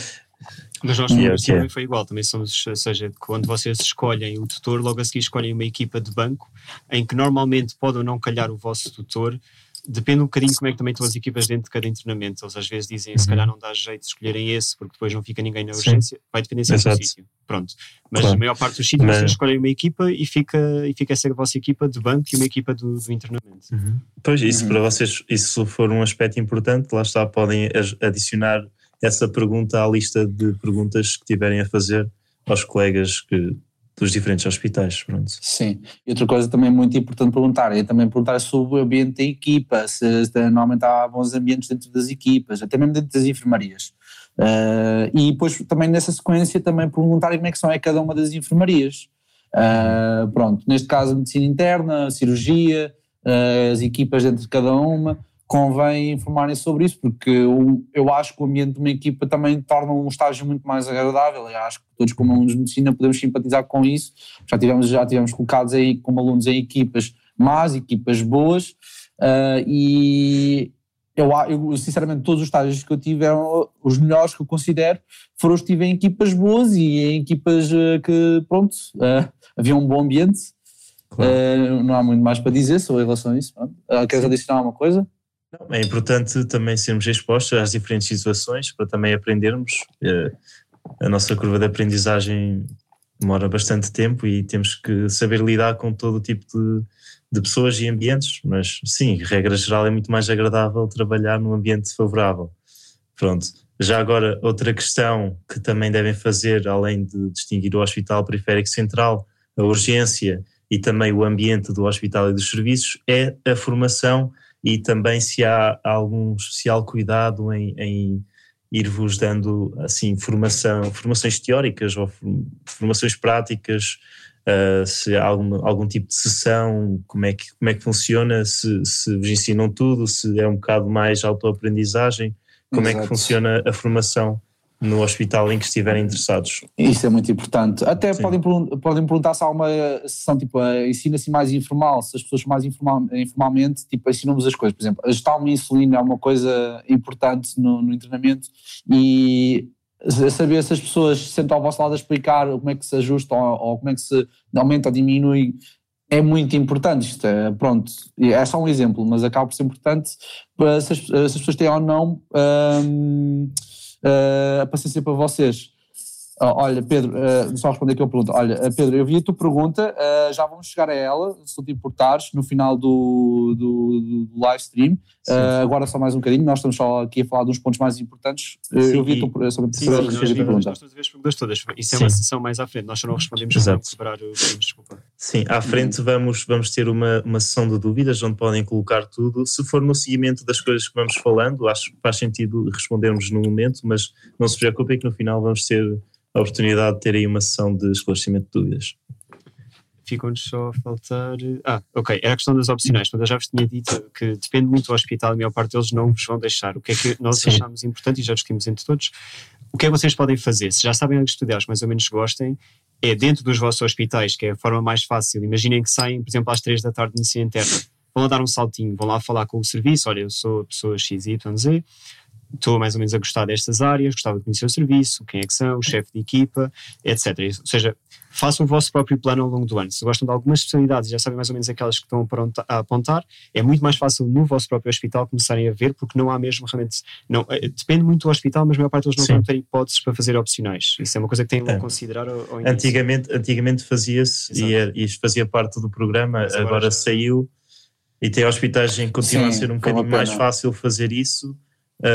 Mas nós yeah, também foi igual, também somos, ou seja, quando vocês escolhem o tutor, logo a seguir escolhem uma equipa de banco, em que normalmente pode ou não calhar o vosso tutor, depende um bocadinho como é que também estão as equipas dentro de cada treinamento. Eles às vezes dizem, se calhar uhum. não dá jeito de escolherem esse, porque depois não fica ninguém na urgência. Sim. Vai depender sempre do sítio. Pronto. Mas claro. a maior parte dos sítios Mas... vocês escolhem uma equipa e fica, e fica essa vossa equipa de banco e uma equipa do, do internamento. Uhum. Pois, isso uhum. para vocês, isso for um aspecto importante, lá está, podem adicionar essa pergunta à lista de perguntas que tiverem a fazer aos colegas que dos diferentes hospitais. Pronto. Sim, e outra coisa também muito importante perguntar é também perguntar sobre o ambiente da equipa, se, se normalmente há bons ambientes dentro das equipas, até mesmo dentro das enfermarias. Uh, e depois também nessa sequência também perguntarem como é que são é cada uma das enfermarias. Uh, pronto, neste caso medicina interna, cirurgia, uh, as equipas dentro de cada uma convém informarem sobre isso, porque eu, eu acho que o ambiente de uma equipa também torna um estágio muito mais agradável. Eu acho que todos, como alunos de medicina, podemos simpatizar com isso. Já tivemos, já tivemos colocados aí como alunos em equipas más, equipas boas, uh, e eu, eu, sinceramente, todos os estágios que eu tive eram os melhores que eu considero, foram os que tive em equipas boas e em equipas uh, que, pronto, uh, havia um bom ambiente. Claro. não há muito mais para dizer sobre relação a isso. queres adicionar alguma coisa? É importante também sermos expostos às diferentes situações para também aprendermos. Eh, a nossa curva de aprendizagem demora bastante tempo e temos que saber lidar com todo o tipo de, de pessoas e ambientes, mas sim, regra geral é muito mais agradável trabalhar num ambiente favorável. Pronto. Já agora, outra questão que também devem fazer, além de distinguir o hospital periférico central, a urgência e também o ambiente do hospital e dos serviços, é a formação e também se há algum especial cuidado em, em ir-vos dando assim formação, formações teóricas ou formações práticas, uh, se há algum, algum tipo de sessão, como é que, como é que funciona, se, se vos ensinam tudo, se é um bocado mais autoaprendizagem, como Exato. é que funciona a formação no hospital em que estiverem interessados. Isso é muito importante. Até podem, podem perguntar se há uma sessão tipo ensina-se mais informal, se as pessoas mais informal, informalmente tipo, ensinam-vos as coisas. Por exemplo, ajustar uma insulina é uma coisa importante no, no treinamento e saber se as pessoas se sentam ao vosso lado a explicar como é que se ajusta ou, ou como é que se aumenta ou diminui é muito importante. Isto é, pronto, é só um exemplo, mas acaba por ser importante para se as, se as pessoas têm ou não. Hum, uh, a paciência para vocês. Uh, olha, Pedro, uh, só responder aqui a pergunta. Olha, uh, Pedro, eu vi a tua pergunta, uh, já vamos chegar a ela, se tu te importares, no final do, do, do live stream. agora só mais um bocadinho, nós estamos só aqui a falar dos pontos mais importantes. eu vi a tua, sobre sim, sim, nós a pergunta. Nós as perguntas todas. Isso é uma sessão mais à frente, nós só não respondemos Exato. o desculpa. Sim, à frente vamos, vamos ter uma, uma sessão de dúvidas onde podem colocar tudo. Se for no seguimento das coisas que vamos falando, acho que faz sentido respondermos no momento, mas não se preocupem que no final vamos ter a oportunidade de ter aí uma sessão de esclarecimento de dúvidas. Ficam-nos só a faltar. Ah, ok. Era a questão das opcionais. Quando eu já vos tinha dito que depende muito do hospital, a maior parte deles não vos vão deixar. O que é que nós Sim. achamos importante e já discutimos entre todos? O que é que vocês podem fazer? Se já sabem onde estudar, mais ou menos gostem, é dentro dos vossos hospitais, que é a forma mais fácil. Imaginem que saem, por exemplo, às 3 da tarde de medicina interna. Vão lá dar um saltinho, vão lá falar com o serviço. Olha, eu sou a pessoa XYZ estou mais ou menos a gostar destas áreas, gostava de conhecer o serviço, quem é que são, o chefe de equipa, etc. Ou seja, façam o vosso próprio plano ao longo do ano. Se gostam de algumas especialidades, já sabem mais ou menos aquelas que estão a apontar, é muito mais fácil no vosso próprio hospital começarem a ver, porque não há mesmo realmente. Não, eh, depende muito do hospital, mas a maior parte deles não vão ter hipóteses para fazer opcionais. Isso é uma coisa que têm é. a considerar ao, ao Antigamente, antigamente fazia-se e, e fazia parte do programa, agora, agora já... saiu e tem hospitais em que continua Sim, a ser um bocadinho mais fácil fazer isso,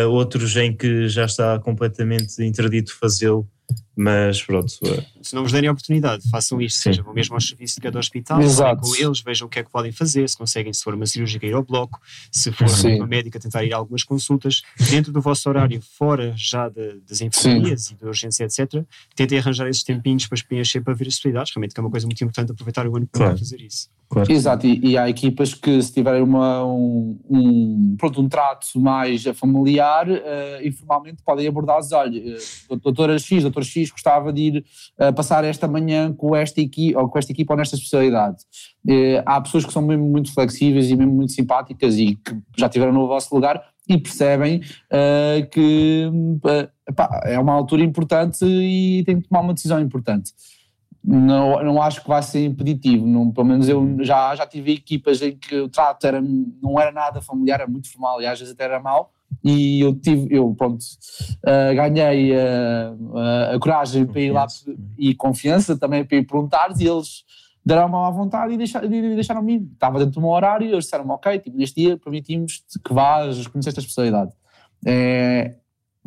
outros em que já está completamente interdito fazê-lo mas pronto. É. Se não vos derem a oportunidade, façam isto, Sim. seja vão mesmo ao serviço de cada hospital, Exato. com eles, vejam o que é que podem fazer, se conseguem, se for uma cirúrgica, ir ao bloco, se for Sim. uma médica, tentar ir a algumas consultas, dentro do vosso horário, fora já de, das enfermarias e da urgência, etc. Tentem arranjar esses tempinhos para preencher para ver as especialidades, realmente que é uma coisa muito importante aproveitar o ano para claro. fazer isso. Claro. Exato, e, e, há equipas que se tiverem uma, um, um, pronto, um trato mais familiar, uh, informalmente podem abordar-se, olha, uh, doutora X, doutor X gostava de ir uh, passar esta manhã com esta, equipe, ou com esta equipa ou nesta especialidade. Uh, há pessoas que são mesmo muito flexíveis e mesmo muito simpáticas e que já tiveram no vosso lugar e percebem uh, que epá, é uma altura importante e tem que tomar uma decisão importante. Não, não acho que vai ser impeditivo, não, pelo menos eu já, já tive equipas em que o trato era, não era nada familiar, era muito formal e às vezes até era mau, e eu tive, eu pronto, uh, ganhei uh, a coragem para ir lá e confiança também para ir perguntar e eles deram-me à vontade e deixaram-me deixaram ir. Estava dentro do meu horário e eles disseram-me, ok, tipo, neste dia permitimos que vás conhecer esta especialidade. É,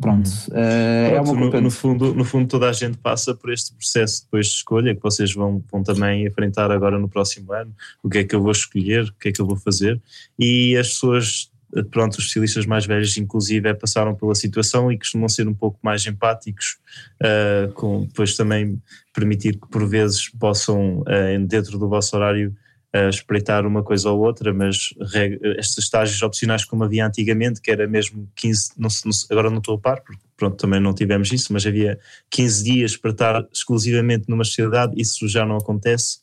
pronto, é, é uma no, no, fundo, no fundo toda a gente passa por este processo depois de escolha que vocês vão, vão também enfrentar agora no próximo ano, o que é que eu vou escolher, o que é que eu vou fazer? E as pessoas pronto, os estilistas mais velhos inclusive é, passaram pela situação e costumam ser um pouco mais empáticos, uh, com depois também permitir que por vezes possam, uh, dentro do vosso horário, uh, espreitar uma coisa ou outra, mas estes estágios opcionais como havia antigamente, que era mesmo 15, não, não, agora não estou a par, porque pronto, também não tivemos isso, mas havia 15 dias para estar exclusivamente numa sociedade, isso já não acontece,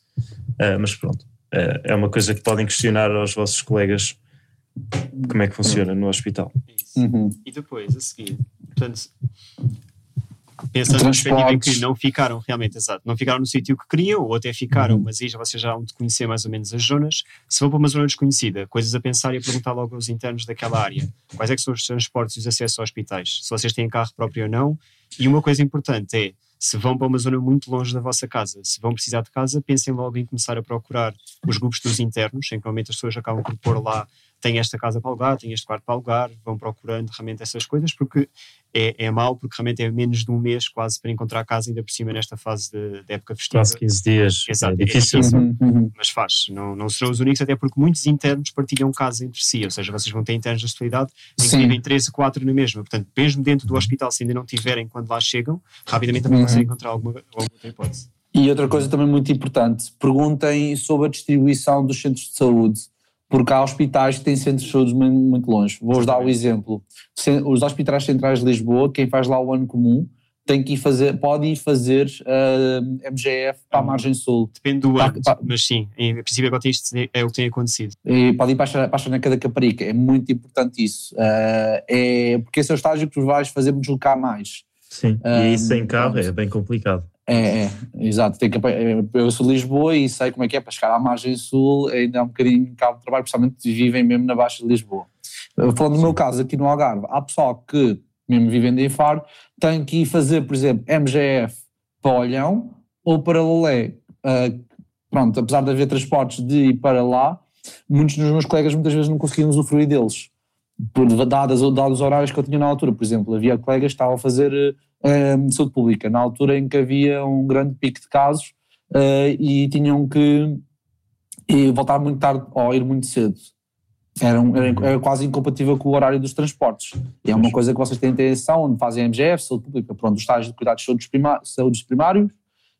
mas pronto, é uma coisa que podem questionar aos vossos colegas como é que funciona no hospital. Uhum. E depois, a seguir, portanto, pensando na perspectiva em que não ficaram realmente, exato, não ficaram no sítio que queriam, ou até ficaram, uhum. mas aí já vocês já vão de conhecer mais ou menos as zonas. Se vão para uma zona desconhecida, coisas a pensar e a perguntar logo aos internos daquela área, quais é que são os transportes e os acessos a hospitais, se vocês têm carro próprio ou não. E uma coisa importante é, se vão para uma zona muito longe da vossa casa, se vão precisar de casa, pensem logo em começar a procurar os grupos dos internos, em que normalmente as pessoas acabam por pôr lá tem esta casa para alugar, tem este quarto para alugar, vão procurando realmente essas coisas, porque é, é mau, porque realmente é menos de um mês quase para encontrar casa, ainda por cima nesta fase de, de época festiva. Quase 15 dias. Exato, é, é difícil. É difícil uhum. mas faz. Não, não serão os únicos, até porque muitos internos partilham casa entre si, ou seja, vocês vão ter internos da atualidade em que vivem 13, 4 na mesma. Portanto, mesmo dentro do hospital, se ainda não tiverem quando lá chegam, rapidamente também uhum. conseguem encontrar alguma, alguma outra hipótese. E outra coisa também muito importante, perguntem sobre a distribuição dos centros de saúde porque há hospitais que têm centros de saúde muito, muito longe. Vou-vos dar o um exemplo. Os hospitais centrais de Lisboa, quem faz lá o ano comum, tem que ir fazer, pode ir fazer uh, eh, MGF para a margem sul. Depende do ano, mas sim, em princípio agora isto é o que tem acontecido. E pode ir para a, para Chaneca da Caparica, é muito importante isso. Uh, é, porque esse é o estágio que tu vais fazer-me deslocar mais. Sim, e isso sem carro é bem complicado. É, é, exato. Tem que, eu sou de Lisboa e sei como é que é para chegar à margem sul, ainda é um bocadinho cabo de trabalho, principalmente vivem mesmo na Baixa de Lisboa. Falando do meu caso aqui no Algarve, há pessoal que, mesmo vivendo em Faro, tem que ir fazer, por exemplo, MGF para Olhão ou para Lolé. Uh, pronto, apesar de haver transportes de ir para lá, muitos dos meus colegas muitas vezes não conseguiam usufruir deles, por dados os horários que eu tinha na altura. Por exemplo, havia colegas que estavam a fazer uh, de saúde pública, na altura em que havia um grande pico de casos uh, e tinham que e voltar muito tarde ou ir muito cedo. Era, um, era, era, quase incompatível com o horário dos transportes. E é uma coisa que vocês têm atenção, onde fazem MGF, saúde pública, pronto, os estágios de cuidados de saúde primários,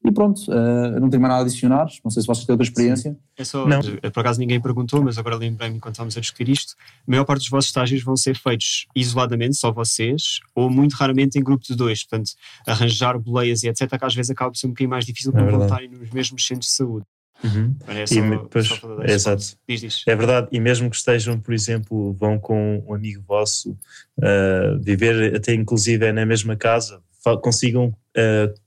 e pronto, uh, não tenho mais nada a adicionar. Não sei se vocês têm outra experiência. É só, não. por acaso ninguém perguntou, mas agora lembrei-me enquanto estávamos a discutir isto. A maior parte dos vossos estágios vão ser feitos isoladamente, só vocês, ou muito raramente em grupo de dois. Portanto, arranjar boleias e etc., que às vezes acaba por ser um bocadinho mais difícil é para voltarem nos mesmos centros de saúde. Uhum. É, só, e depois, é, exato. Diz, diz. é verdade, e mesmo que estejam, por exemplo, vão com um amigo vosso uh, viver até inclusive é na mesma casa, consigam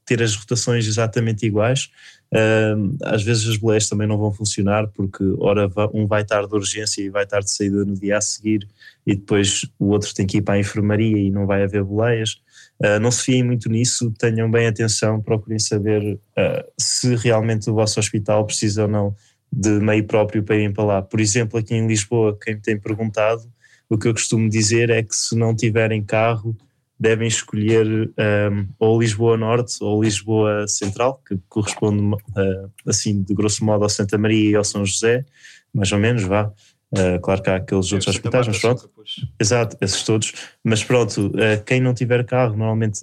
ter as rotações exatamente iguais. Uh, às vezes as boleias também não vão funcionar porque ora um vai estar de urgência e vai estar de saída no dia a seguir e depois o outro tem que ir para a enfermaria e não vai haver boleias. Uh, não se fiem muito nisso, tenham bem atenção, procurem saber uh, se realmente o vosso hospital precisa ou não de meio próprio para irem para lá. Por exemplo, aqui em Lisboa, quem me tem perguntado, o que eu costumo dizer é que se não tiverem carro, devem escolher um, ou Lisboa Norte ou Lisboa Central, que corresponde uh, assim de grosso modo ao Santa Maria e ao São José, mais ou menos, vá. Uh, claro que há aqueles outros hospitais, mas pronto. Exato, esses todos. Mas pronto, uh, quem não tiver carro normalmente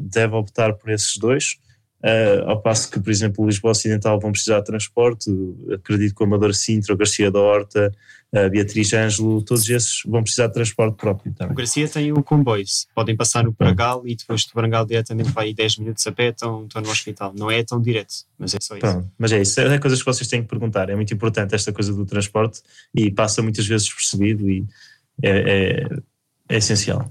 deve optar por esses dois. Uh, ao passo que, por exemplo, Lisboa Ocidental vão precisar de transporte, acredito que o Amador Sintra, o Garcia da Horta, a Beatriz Ângelo, todos esses vão precisar de transporte próprio também. O Garcia tem o comboio, podem passar no Bragal e depois de Bragal diretamente vai 10 minutos a pé, estão, estão no hospital. Não é tão direto, mas é só isso. Pronto, mas é isso, é coisas que vocês têm que perguntar. É muito importante esta coisa do transporte e passa muitas vezes percebido e é, é, é essencial.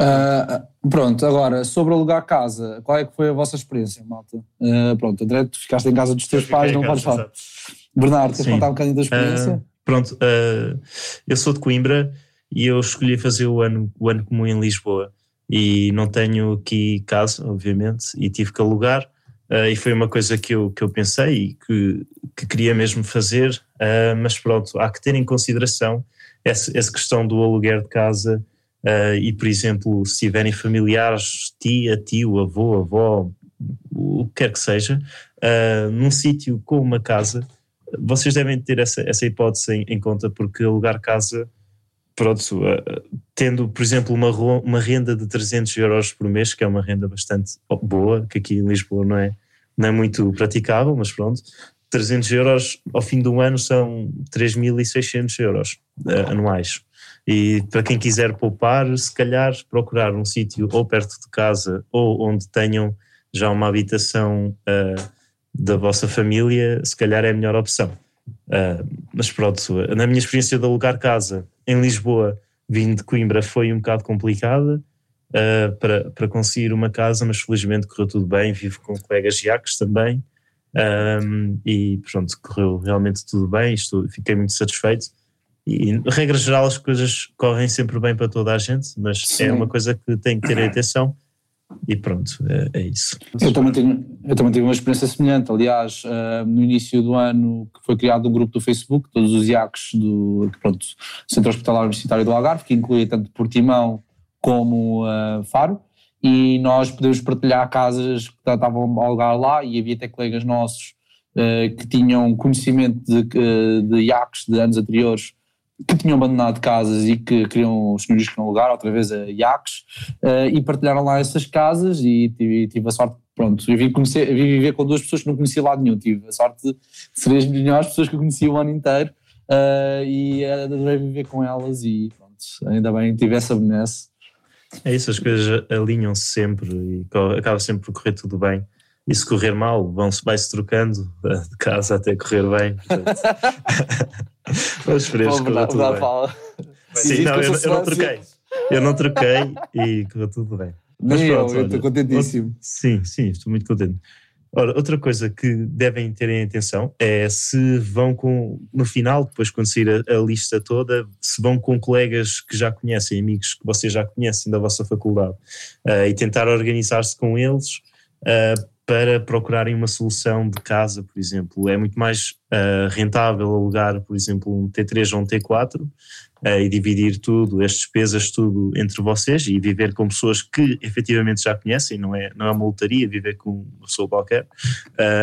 Uh, pronto, agora, sobre alugar casa, qual é que foi a vossa experiência, malta? Uh, pronto, André, tu ficaste em casa dos teus pais, não podes falar. Bernardo, queres contar um bocadinho da experiência? Uh, pronto, eu sou de Coimbra e eu escolhi fazer o ano, o ano comum em Lisboa e não tenho aqui casa, obviamente, e tive que alugar e foi uma coisa que eu, que eu pensei e que, que queria mesmo fazer, mas pronto, há que ter em consideração essa, essa questão do aluguer de casa Uh, e, por exemplo, se tiverem familiares, tia, tio, avô, avó, o que quer que seja, uh, num sítio com uma casa, vocês devem ter essa, essa hipótese em, em conta, porque alugar casa, pronto, uh, tendo, por exemplo, uma, uma renda de 300 euros por mês, que é uma renda bastante boa, que aqui em Lisboa não é, não é muito praticável, mas pronto, 300 euros ao fim do ano são 3.600 euros anuais. E para quem quiser poupar, se calhar procurar um sítio ou perto de casa ou onde tenham já uma habitação uh, da vossa família, se calhar é a melhor opção. Uh, mas pronto, na minha experiência de alugar casa em Lisboa, vindo de Coimbra, foi um bocado complicada uh, para, para conseguir uma casa, mas felizmente correu tudo bem. Vivo com colegas iacos também. Um, e pronto, correu realmente tudo bem. Estou, fiquei muito satisfeito. E, regra geral, as coisas correm sempre bem para toda a gente, mas é Sim. é uma coisa que tem que ter atenção. E pronto, é, é isso. Eu também, tenho, eu também tive uma experiência semelhante. Aliás, uh, no início do ano que foi criado um grupo do Facebook, todos os IACs do pronto, Centro Hospitalar Universitário do Algarve, que incluía tanto Portimão como uh, Faro, e nós podemos partilhar casas que estavam a alugar lá, e havia até colegas nossos uh, que tinham conhecimento de, de IACs de anos anteriores que tinham abandonado casas e que queriam, os senhores que lugar, outra vez a IACs, uh, e partilharam lá essas casas e, e tive a sorte, pronto, eu vim, conhecer, vim viver com duas pessoas que não conhecia lado nenhum, tive a sorte de ser as melhores pessoas que eu conhecia o ano inteiro uh, e adorei viver com elas e pronto, ainda bem tive essa benesse. É isso, as coisas alinham-se sempre e acaba sempre por correr tudo bem e se correr mal, vão-se, vai-se trocando de casa até correr bem. Vamos esperemos que corra tudo bem. Fala. Sim, não, eu, eu, não troquei. Eu não troquei e correu tudo bem. Mas pronto, eu estou contentíssimo. Sim, sim, estou muito contente. Ora, outra coisa que devem ter em atenção é se vão com, no final, depois quando sair a, a, lista toda, se vão com colegas que já conhecem, amigos que vocês já conhecem da vossa faculdade, uh, e tentar organizar-se com eles uh, para procurarem uma solução de casa, por exemplo. É muito mais uh, rentável alugar, por exemplo, um T3 ou um T4 uh, e dividir tudo, as despesas, tudo entre vocês e viver com pessoas que efetivamente já conhecem, não é, não é uma lotaria viver com uma pessoa qualquer.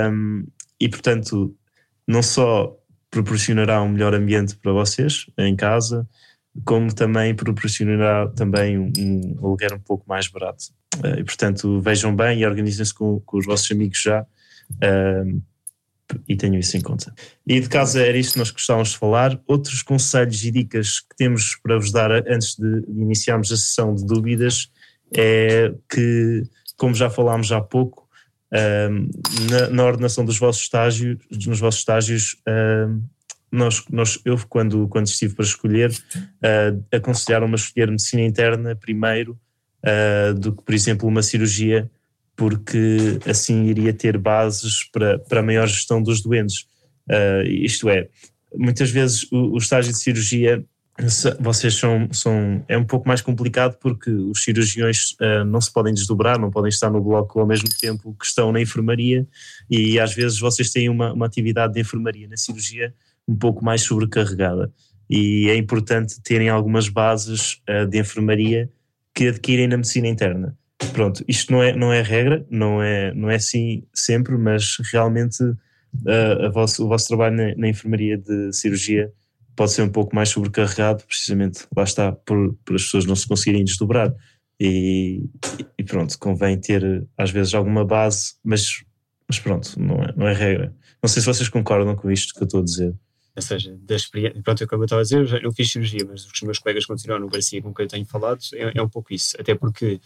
Um, e, portanto, não só proporcionará um melhor ambiente para vocês em casa, como também proporcionará também um, um aluguer um pouco mais barato. Uh, e, portanto, vejam bem e organizem-se com, com, os vossos amigos já uh, e tenham isso em conta. E de casa era isto que nós gostávamos de falar. Outros conselhos e dicas que temos para vos dar antes de, iniciarmos a sessão de dúvidas é que, como já falámos há pouco, uh, na, na, ordenação dos vossos estágios, nos vossos estágios, nós, nós, eu, quando, quando estive para escolher, aconselharam-me a escolher medicina interna primeiro uh, do que, por exemplo, uma cirurgia porque assim iria ter bases para, para a maior gestão dos doentes. Uh, isto é, muitas vezes o, o estágio de cirurgia vocês são, são é um pouco mais complicado porque os cirurgiões uh, não se podem desdobrar, não podem estar no bloco ao mesmo tempo que estão na enfermaria e às vezes vocês têm uma, uma atividade de enfermaria na cirurgia um pouco mais sobrecarregada e é importante terem algumas bases uh, de enfermaria que adquirem na medicina interna. Pronto, isto não é, não é regra, não é, não é assim sempre, mas realmente uh, vosso, o vosso trabalho na, na enfermaria de cirurgia pode ser um pouco mais sobrecarregado, precisamente lá está, por, por as pessoas não se conseguirem desdobrar. E, e, pronto, convém ter às vezes alguma base, mas, mas pronto, não é, não é regra. Não sei se vocês concordam com isto que eu estou a dizer. Ou seja, da experiência, pronto, é como eu estava a dizer, eu fiz cirurgia, mas os meus colegas continuaram no Garcia com quem eu tenho falado, é, é um pouco isso. Até porque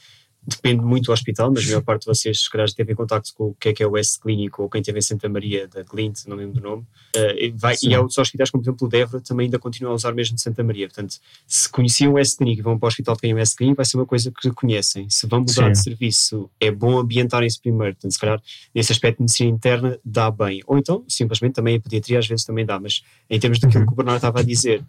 depende muito do hospital, mas a maior parte de vocês, se calhar, esteve em contato com o que é que é o West Clínico ou quem teve em Santa Maria, da Clint, não lembro do nome, uh, vai, e há outros hospitais, como por exemplo o Devra, também ainda continuam a usar mesmo de Santa Maria. Portanto, se conheciam o West Clínico e vão para o hospital que tem o West Clínico, vai ser uma coisa que conhecem. Se vão mudar Sim. de serviço, é bom ambientarem-se primeiro. Portanto, se calhar, nesse aspecto de medicina interna, dá bem. Ou então, simplesmente, também a pediatria às vezes também dá, mas em termos daquilo uhum. que o Bernardo estava a dizer,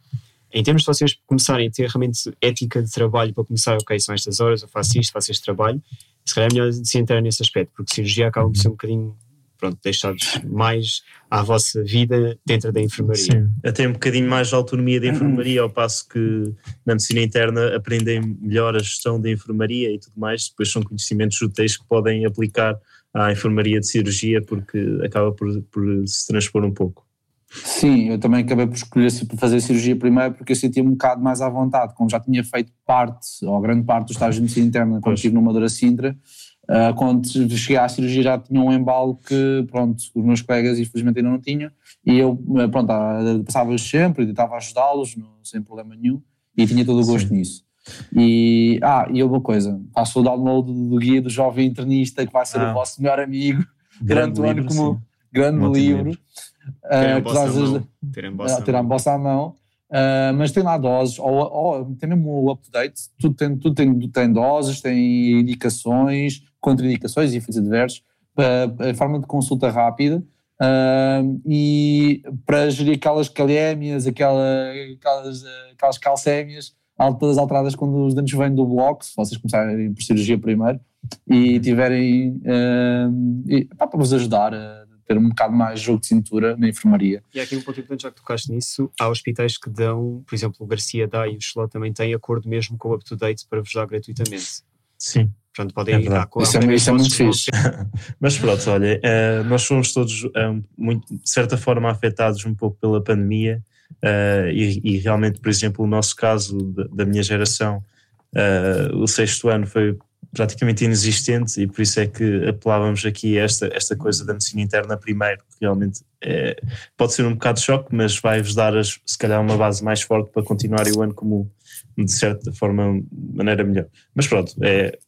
em termos de vocês começarem a ter realmente ética de trabalho para começar, ok, são estas horas, eu faço isto, faço este trabalho, se calhar é melhor se entrar nesse aspecto, porque cirurgia acaba por ser um bocadinho pronto, deixados mais à vossa vida dentro da enfermaria. Sim, até um bocadinho mais de autonomia da enfermaria, ao passo que na medicina interna aprendem melhor a gestão da enfermaria e tudo mais, depois são conhecimentos úteis que podem aplicar à enfermaria de cirurgia, porque acaba por, por se transpor um pouco. Sim, eu também acabei por escolher fazer cirurgia primeiro porque eu sentia um bocado mais à vontade, como já tinha feito parte, ou grande parte do estágio de medicina interna quando estive no Madeira Sintra, uh, quando cheguei à cirurgia já tinha um embalo que, pronto, os meus colegas infelizmente ainda não tinham, e eu, ah, pronto, ah, passava-os sempre, tentava ajudá-los sem problema nenhum, e tinha todo o gosto Sim. nisso. E, ah, e uma coisa, faço o download do guia do jovem internista que vai ser ah. o vosso melhor amigo grande durante o ano como grande livro. livro ter a bolsa à mão. Uh, mas tem lá doses, ou, ou tem mesmo o up-to-date, tudo, tem, tudo tem, tem doses, tem indicações, contraindicações e efeitos adversos, a forma de consulta rápida uh, e para gerir aquelas calémias, aquela, aquelas, aquelas calcémias, todas alteradas quando os dentes vêm do bloco, se vocês começarem por cirurgia primeiro e tiverem uh, e, pá, para vos ajudar a ter um bocado mais jogo de cintura na enfermaria. E há aqui um ponto importante, já que tocaste nisso, há hospitais que dão, por exemplo, o Garcia dá e o Cheló também têm acordo mesmo com o UpToDate para vos dar gratuitamente. Sim. Portanto, podem é ir à Isso, é, isso é muito fixe. Mas pronto, olha, uh, nós fomos todos, uh, muito, de certa forma, afetados um pouco pela pandemia uh, e, e, realmente, por exemplo, o nosso caso da, da minha geração, o sexto ano foi praticamente inexistente e por isso é que apelávamos aqui a esta, esta coisa da medicina interna primeiro, que realmente é, pode ser um bocado de choque, mas vai-vos dar as, se calhar uma base mais forte para continuar o ano como de certa forma, maneira melhor. Mas pronto, é,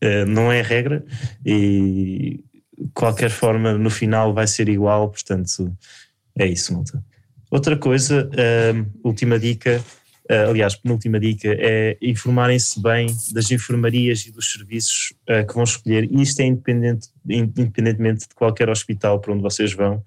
é, não é regra e qualquer forma no final vai ser igual, portanto é isso, malta. Outra coisa, última dica, aliás, penúltima dica, é informarem-se bem das enfermarias e dos serviços uh, que vão escolher, isto é independente, independentemente de qualquer hospital para onde vocês vão.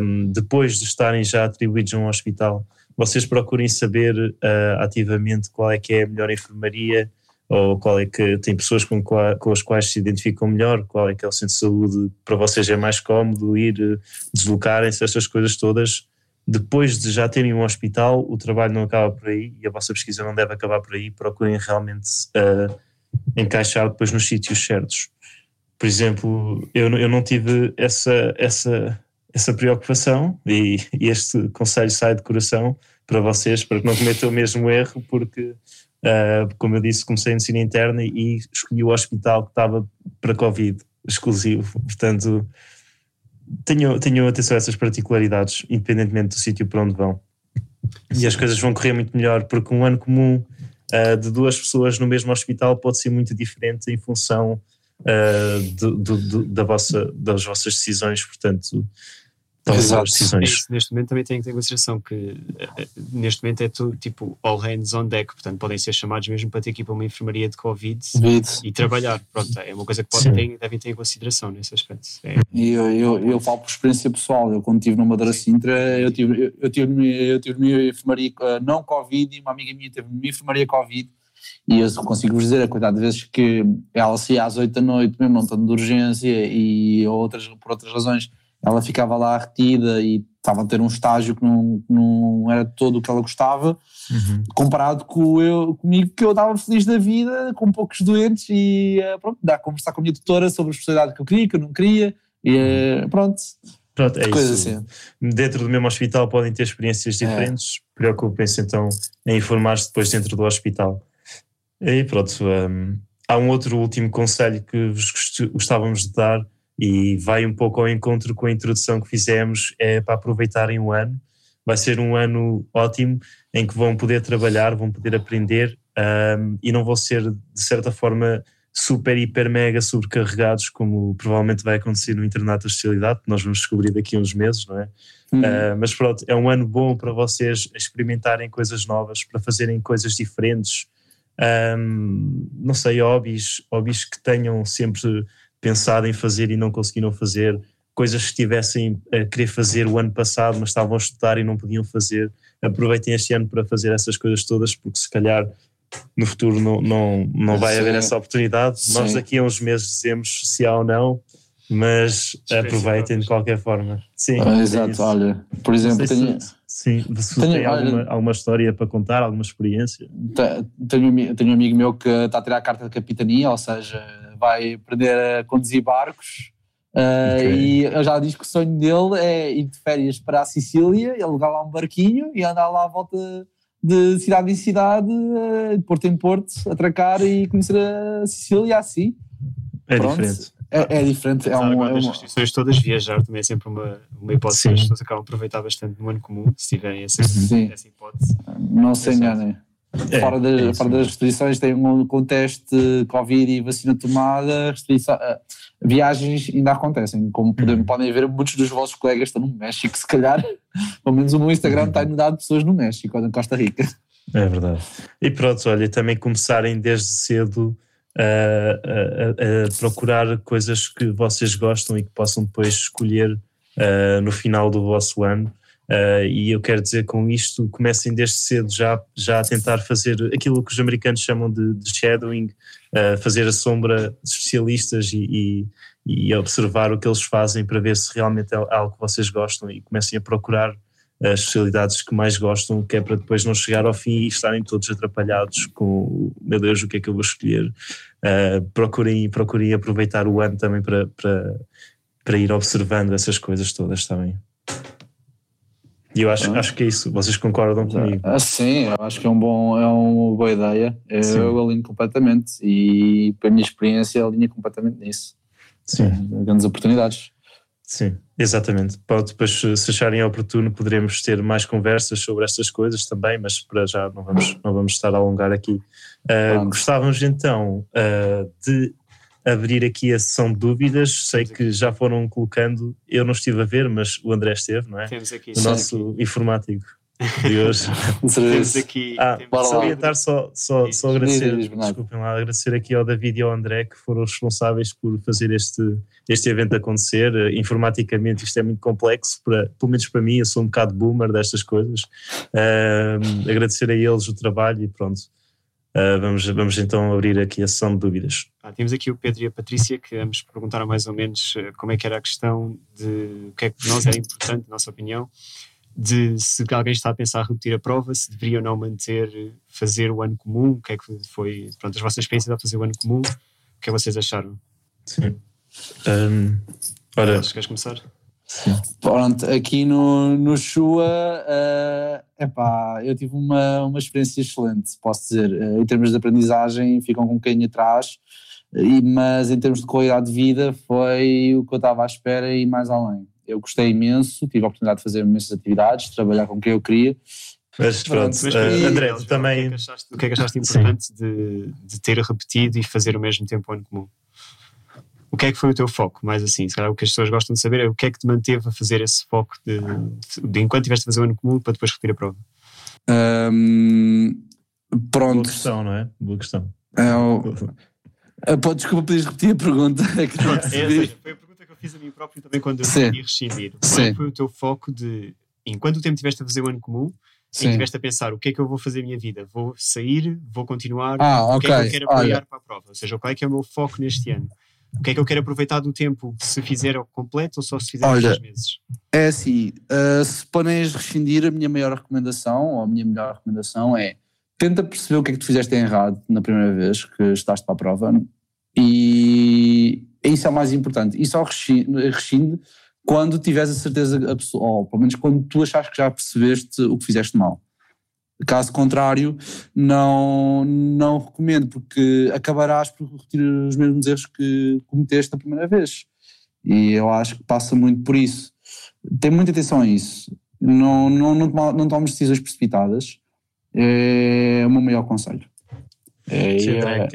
Um, depois de estarem já atribuídos a um hospital, vocês procurem saber uh, ativamente qual é que é a melhor enfermaria, ou qual é que tem pessoas com, com as quais se identificam melhor, qual é que é o centro de saúde para vocês é mais cómodo ir, deslocarem-se, estas coisas todas depois de já terem um hospital, o trabalho não acaba por aí e a vossa pesquisa não deve acabar por aí. Procurem realmente uh, encaixar depois nos sítios certos. Por exemplo, eu, eu não tive essa, essa, essa preocupação e, e este conselho sai de coração para vocês, para que não cometam o mesmo erro, porque, uh, como eu disse, comecei em ensino interna e escolhi o hospital que estava para Covid exclusivo. Portanto, tenham, tenham atenção a essas particularidades, independentemente do sítio para onde vão. E as coisas vão correr muito melhor, porque um ano comum uh, de duas pessoas no mesmo hospital pode ser muito diferente em função uh, do, do, do, da vossa, das vossas decisões. Portanto, as decisões. Isso, neste momento também tem que ter em consideração que eh, neste momento é tudo tipo all hands on deck, portanto podem ser chamados mesmo para ter aqui para uma enfermaria de Covid e trabalhar. Pronto, é uma coisa que podem ter, devem ter em consideração nesse aspecto. É, E eu, eu, eu falo por experiência pessoal. Eu, quando estive numa Sintra, eu tive, eu, tive, eu tive uma enfermaria eh, não Covid e uma amiga minha teve uma enfermaria Covid. E eu consigo vos dizer a quantidade de vezes que ela saía às 8 da noite, mesmo não estando de urgência e outras, por outras razões, ela ficava lá retida e estava a ter um estágio que não, não era todo o que ela gostava, Uhum. comparado com eu, comigo, que eu estava feliz da vida, com poucos doentes e eh, pronto, dá a conversar com a minha tutora sobre a especialidade que eu queria, que eu não queria, e eh, pronto, Pronto, é coisa isso. assim. Dentro do mesmo hospital podem ter experiências É. diferentes. Preocupem-se então em informar-se depois dentro do hospital. E pronto, hum, há um outro último conselho que vos gost- gostávamos de dar e vai um pouco ao encontro com a introdução que fizemos, é para aproveitarem o ano. Vai ser um ano ótimo em que vão poder trabalhar, vão poder aprender hum, e não vão ser, de certa forma, super, hiper, mega sobrecarregados, como provavelmente vai acontecer no internato da especialidade, que nós vamos descobrir daqui a uns meses, não é? Uh, mas pronto, é um ano bom para vocês experimentarem coisas novas, para fazerem coisas diferentes. Um, não sei, hobbies, hobbies que tenham sempre pensado em fazer e não conseguiram fazer, coisas que estivessem a querer fazer o ano passado, mas estavam a estudar e não podiam fazer. Aproveitem este ano para fazer essas coisas todas, porque se calhar no futuro não, não, não vai Sim. haver essa oportunidade. Nós Sim. daqui a uns meses dizemos se há ou não, mas aproveitem de qualquer forma. Sim, Ah, exato, isso. olha, por exemplo, tenho, se, sim, se tenho- tem olha- alguma, alguma história para contar, alguma experiência. te- tenho, um tenho um amigo meu que está a tirar a carta de capitania, ou seja, vai aprender a conduzir barcos. ah, Ok. E eu já diz que o sonho dele é ir de férias para a Sicília, alugar lá um barquinho e andar lá à volta de cidade em cidade, ah, de porto em porto, atracar e conhecer a Sicília assim. É Pronto. diferente. É, é diferente, é, um, é restrições todas, viajar também é sempre uma, uma hipótese Sim. que as pessoas acabam a aproveitar bastante no ano comum, se tiverem essa, Sim. essa hipótese. não se enganem. É, fora, das, é fora das restrições, tem um contexto de Covid e vacina tomada, restrição, ah, viagens ainda acontecem, como podem, Uhum. podem ver, muitos dos vossos colegas estão no México, se calhar, pelo menos o meu Instagram Uhum. está inundado de pessoas no México ou na Costa Rica. É verdade. E pronto, olha, também começarem desde cedo a, a- a- procurar coisas que vocês gostam e que possam depois escolher ah, no final do vosso ano. Ah, e eu quero dizer com isto, comecem desde cedo já, já a tentar fazer aquilo que os americanos chamam de, de shadowing, ah, fazer a sombra de especialistas e, e, e observar o que eles fazem para ver se realmente é algo que vocês gostam e comecem a procurar as especialidades que mais gostam, que é para depois não chegar ao fim e estarem todos atrapalhados com meu Deus, o que é que eu vou escolher. Ah, procurem, procurem aproveitar o ano também para, para, para ir observando essas coisas todas também. E eu acho, Ah. acho que é isso, vocês concordam comigo. Ah, sim, eu acho que é, um bom, é uma boa ideia, Sim. eu alinho completamente e, para a minha experiência, alinho completamente nisso. Sim, Grandes oportunidades. Sim, exatamente. Pode depois, se acharem oportuno, poderemos ter mais conversas sobre estas coisas também, mas para já não vamos, não vamos estar a alongar aqui. Pronto. gostávamos então ah, de abrir aqui a sessão de dúvidas. Sei que já foram colocando, eu não estive a ver, mas o André esteve, não é? Temos aqui, O nosso informático de hoje. temos aqui, Ah, temos salientar só, só, só agradecer, diz, desculpem lá, agradecer aqui ao David e ao André que foram os responsáveis por fazer este, este evento acontecer. Eh, Informaticamente isto é muito complexo, para, pelo menos para mim, eu sou um bocado boomer destas coisas. Ahm, agradecer a eles o trabalho e pronto. Ah, vamos, vamos então abrir aqui a sessão de dúvidas. Ah, temos aqui o Pedro e a Patrícia que ambos perguntaram mais ou menos eh, como é que era a questão de o que é que para nós era importante, na nossa opinião, de se alguém está a pensar repetir a prova, se deveria ou não manter, fazer o ano comum, o que é que foi, pronto, as vossas experiências a fazer o ano comum, o que é que vocês acharam? Sim. Ahm, ora, Acho que queres começar? Pronto, aqui no, no Shua, eh, epá, eu tive uma, uma experiência excelente, posso dizer. Eh, em termos de aprendizagem, ficam com um bocadinho atrás, e, mas em termos de qualidade de vida, foi o que eu estava à espera e mais além. Eu gostei imenso, tive a oportunidade de fazer imensas atividades, de trabalhar com quem eu queria. mas pronto, Mas, para André, tu O também. que é que achaste, o que é que achaste importante de, de ter repetido e fazer o mesmo tempo o ano comum? o que é que foi o teu foco? Mais assim, se calhar o que as pessoas gostam de saber é o que é que te manteve a fazer esse foco de, de, de enquanto estiveste a fazer o ano comum para depois repetir a prova? Um, pronto. Boa questão, não é? Boa questão. É o... Ah, pode, desculpa, podes repetir a pergunta? É que não É, seja, foi a pergunta fiz a mim próprio também quando eu decidi rescindir. Qual Sim. foi o teu foco de, enquanto o tempo estiveste a fazer o ano comum, e Sim. estiveste a pensar o que é que eu vou fazer na minha vida? Vou sair? Vou continuar? Ah, o que é que eu quero apoiar Olha. para a prova? Ou seja, qual é que é o meu foco neste ano? O que é que eu quero aproveitar do tempo se fizer ao completo ou só se fizer Olha, meses? É assim, uh, se planeias rescindir, a minha maior recomendação, ou a minha melhor recomendação é tenta perceber o que é que tu fizeste errado na primeira vez que estás para a prova e isso é o mais importante. E só resci- rescinde quando tiveres a certeza, ou pelo menos quando tu achas que já percebeste o que fizeste mal. Caso contrário, não, não recomendo, porque acabarás por repetir os mesmos erros que cometeste a primeira vez. E eu acho que passa muito por isso. Tem muita atenção a isso. Não, não, não, não tomes decisões precipitadas. É o meu maior conselho. É, Sim, é,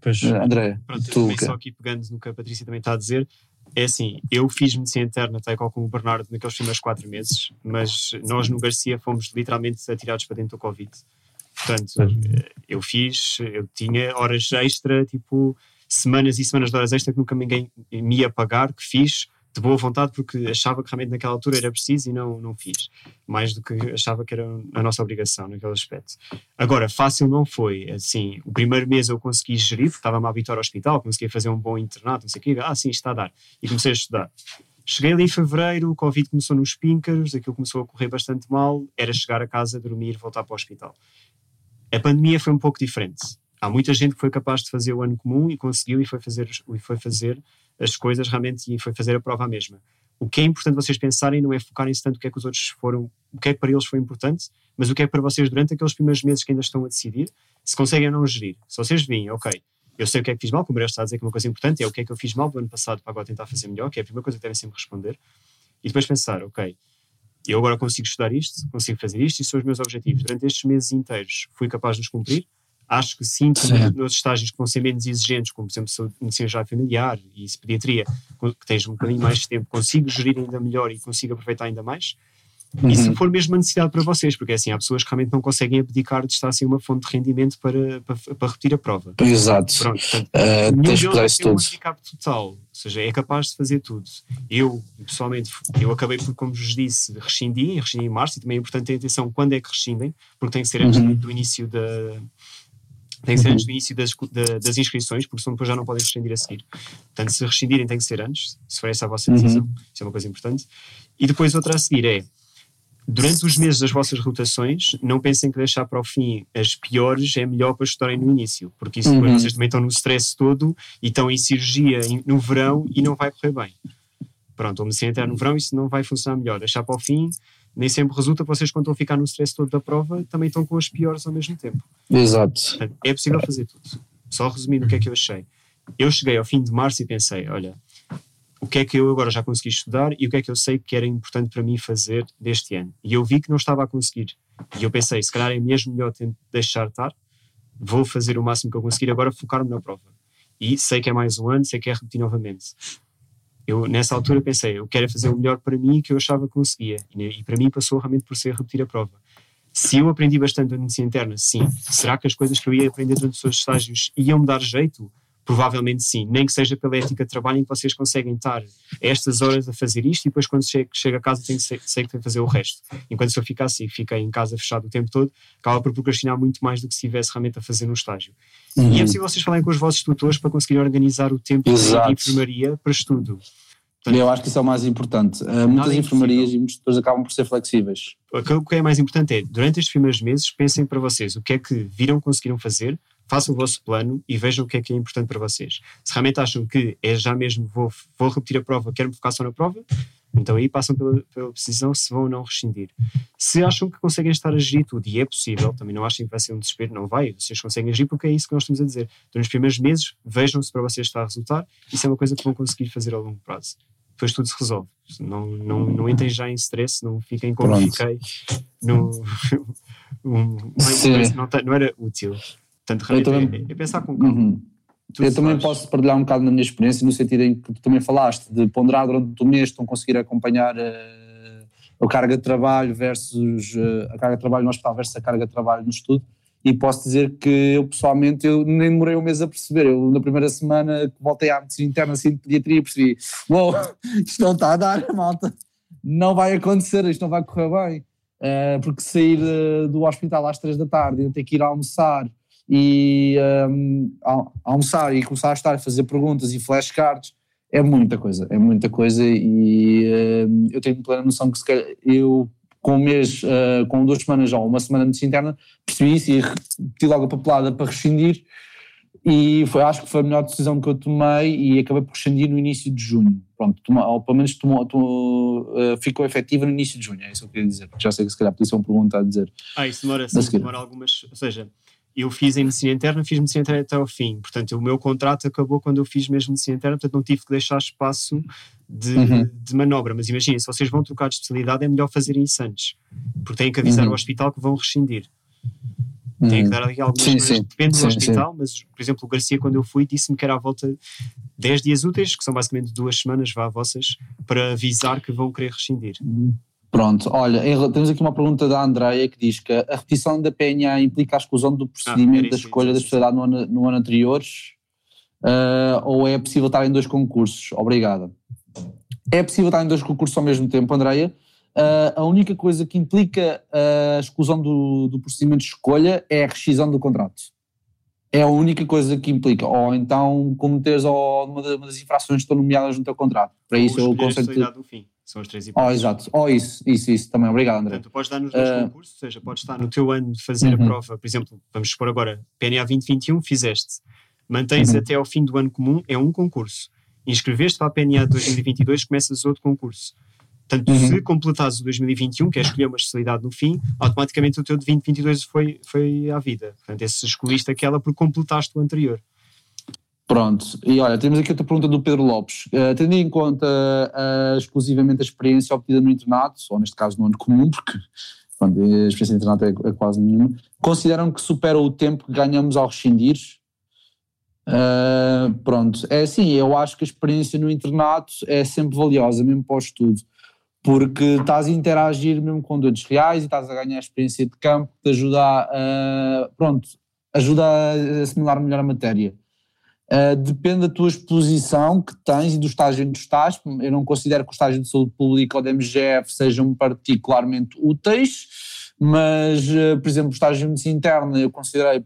Pois, André, Pronto, tu, só aqui pegando no que a Patrícia também está a dizer, é assim, eu fiz medicina interna, tal qual como o Bernardo, naqueles primeiros quatro meses, mas nós no Garcia fomos literalmente atirados para dentro do Covid. Portanto, eh, eu fiz, eu tinha horas extra, tipo, semanas e semanas de horas extra que nunca ninguém me ia pagar, que fiz de boa vontade porque achava que realmente naquela altura era preciso e não, não fiz. Mais do que achava que era a nossa obrigação naquele aspecto. Agora, fácil não foi. Assim, o primeiro mês eu consegui gerir, porque estava-me a habituar ao hospital, conseguia fazer um bom internato, não sei o quê. Ah, sim, está a dar. E comecei a estudar. Cheguei ali em fevereiro, o Covid começou nos pinkers, aquilo começou a correr bastante mal, era chegar a casa, dormir, voltar para o hospital. A pandemia foi um pouco diferente. Há muita gente que foi capaz de fazer o ano comum e conseguiu e foi fazer, e foi fazer as coisas realmente e foi fazer a prova à mesma. O que é importante vocês pensarem não é focarem-se tanto o que é que os outros foram, o que é que para eles foi importante, mas o que é que para vocês durante aqueles primeiros meses que ainda estão a decidir, se conseguem ou não gerir. Se vocês veem, ok, eu sei o que é que fiz mal, como o Breno está a dizer que uma coisa importante é o que é que eu fiz mal do ano passado para agora tentar fazer melhor, que é a primeira coisa que devem sempre responder, e depois pensar, ok, eu agora consigo estudar isto, consigo fazer isto, e são os meus objetivos. Durante estes meses inteiros fui capaz de os cumprir. Acho que sim, que Sim. nos estágios que vão ser menos exigentes, como por exemplo saúde- medicina familiar e pediatria, que tens um bocadinho mais de tempo, consigo gerir ainda melhor e consigo aproveitar ainda mais. E se Uhum. for mesmo uma necessidade para vocês, porque é assim, há pessoas que realmente não conseguem abdicar de estar sem uma fonte de rendimento para, para, para repetir a prova. Exato. Pronto, portanto, Uh, tens isso ter um handicap total, ou seja, é capaz de fazer tudo. Eu, pessoalmente, eu acabei por, como vos disse, rescindi, rescindi em março, e também é importante ter atenção quando é que rescindem, porque tem que ser antes Uhum. do início da. Tem que ser Uhum. antes do início das, da- das inscrições, porque senão depois já não podem rescindir a seguir. Portanto, se rescindirem, tem que ser antes, se for essa a vossa Uhum. decisão. Isso é uma coisa importante. E depois outra a seguir é, durante os meses das vossas rotações, não pensem que deixar para o fim as piores é melhor para estudarem no início, porque isso depois Uhum. vocês também estão no stress todo e estão em cirurgia no verão e não vai correr bem. Pronto, ou medicina interna no verão, isso não vai funcionar melhor. Deixar para o fim, nem sempre resulta, vocês quando estão a ficar no stress todo da prova, também estão com as piores ao mesmo tempo. Exato. Portanto, é possível fazer tudo. Só resumindo o que é que eu achei. Eu cheguei ao fim de março e pensei, olha, o que é que eu agora já consegui estudar e o que é que eu sei que era importante para mim fazer deste ano. E eu vi que não estava a conseguir. E eu pensei, se calhar é mesmo melhor deixar estar, vou fazer o máximo que eu conseguir, agora focar-me na prova. E sei que é mais um ano, sei que é repetir novamente. Eu, nessa altura, pensei, eu quero é fazer o melhor para mim que eu achava que conseguia. E, e para mim passou realmente por ser repetir a prova. Se eu aprendi bastante a medicina interna, sim. Será que as coisas que eu ia aprender durante os seus estágios iam me dar jeito? Provavelmente sim. Nem que seja pela ética de trabalho em que vocês conseguem estar estas horas a fazer isto e depois quando chego a casa tenho que sei, sei que tenho que fazer o resto. Enquanto se eu ficasse e fiquei em casa fechado o tempo todo, acaba por procrastinar muito mais do que se estivesse realmente a fazer no estágio. E é Uhum. possível vocês falarem com os vossos tutores para conseguirem organizar o tempo de Exato. enfermaria para estudo. E eu acho que isso é o mais importante. Uh, muitas é enfermarias e muitos tutores acabam por ser flexíveis. o que é mais importante é, durante estes primeiros meses, pensem para vocês o que é que viram, conseguiram fazer, façam o vosso plano e vejam o que é que é importante para vocês. Se realmente acham que é já mesmo, vou, vou repetir a prova, quero-me focar só na prova, então aí passam pela, pela decisão se vão ou não rescindir. Se acham que conseguem estar a gerir tudo, e é possível, também não achem que vai ser um desespero, não vai, vocês conseguem agir porque é isso que nós estamos a dizer. Durante os primeiros meses, vejam se para vocês está a resultar, isso é uma coisa que vão conseguir fazer ao longo prazo. Depois tudo se resolve. Não, não, não entrem já em stress, não fiquem como Pronto. fiquei. No, um, não, tá- não era útil. Portanto, Eu também- é, é pensar com calma. Uhum. Eu também posso partilhar um bocado na minha experiência, no sentido em que tu também falaste de ponderar durante o mês, estão conseguir acompanhar uh, a carga de trabalho versus uh, a carga de trabalho no hospital versus a carga de trabalho no estudo. E posso dizer que eu pessoalmente eu nem demorei um mês a perceber. Eu na primeira semana que voltei à medicina interna assim, de pediatria percebi: uou, wow, isto não está a dar, malta. Não vai acontecer, isto não vai correr bem. Uh, porque sair do hospital às três da tarde e ter que ir almoçar e um, almoçar e começar a estar a fazer perguntas e flashcards é muita coisa, é muita coisa e um, eu tenho plena noção que se calhar eu com um mês, uh, com duas semanas ou uma semana de medicina interna, percebi isso e pedi logo a papelada para rescindir e foi, acho que foi a melhor decisão que eu tomei e acabei por rescindir no início de junho. Pronto, toma, ou pelo menos tomou, tomou, uh, ficou efetiva no início de junho, é isso que eu queria dizer, já sei que se calhar podia ser uma pergunta a dizer. Ah, isso demora, sim, demora algumas, ou seja, eu fiz em medicina interna, fiz medicina interna até ao fim. Portanto, o meu contrato acabou quando eu fiz mesmo medicina interna, portanto, não tive que deixar espaço de, uhum. de manobra. Mas imaginem, se vocês vão trocar de especialidade, é melhor fazerem isso antes, porque têm que avisar uhum. o hospital que vão rescindir. Uhum. Têm que dar ali algumas sim, sim. depende sim, do hospital, mas, por exemplo, o Garcia, quando eu fui, disse-me que era à volta de 10 dias úteis, que são basicamente duas semanas, vá a vossas, para avisar que vão querer rescindir. Uhum. Pronto, olha, temos aqui uma pergunta da Andreia que diz que a repetição da PNA implica a exclusão do procedimento ah, da escolha da especialidade no ano, no ano anterior uh, ou é possível estar em dois concursos? Obrigada. É possível estar em dois concursos ao mesmo tempo, Andreia. Uh, a única coisa que implica a exclusão do, do procedimento de escolha é a rescisão do contrato. É a única coisa que implica. Ou então cometeres uma das infrações que estão nomeadas no teu contrato. Para ou isso eu conceito. do fim. São as três oh, hipóteses. Oh, exato. Oh, isso, isso, isso também. Obrigado, André. Portanto, tu podes dar nos dois uh, concursos, ou seja, podes estar no teu ano de fazer uhum. a prova, por exemplo, vamos supor agora, PNA 2021, fizeste, mantens uhum. até ao fim do ano comum, é um concurso. Inscreveste para a PNA 2022, começas outro concurso. Portanto, uhum. se completares o 2021, que é escolher uma especialidade no fim, automaticamente o teu de 2022 foi, foi à vida. Portanto, esse escolhiste aquela porque completaste o anterior. Pronto, e olha, temos aqui outra pergunta do Pedro Lopes. Uh, tendo em conta uh, exclusivamente a experiência obtida no internato, ou neste caso no ano comum, porque pronto, a experiência no internato é, é, quase nenhuma, consideram que supera o tempo que ganhamos ao rescindir? Uh, pronto, é assim, eu acho que a experiência no internato é sempre valiosa, mesmo para o estudo, porque estás a interagir mesmo com doentes reais e estás a ganhar a experiência de campo que te ajuda a, pronto, ajuda a assimilar melhor a matéria. Uh, depende da tua exposição que tens e do estágio que estás. Eu não considero que o estágio de saúde pública ou da MGF sejam particularmente úteis, mas, uh, por exemplo, o estágio de medicina interna eu considerei,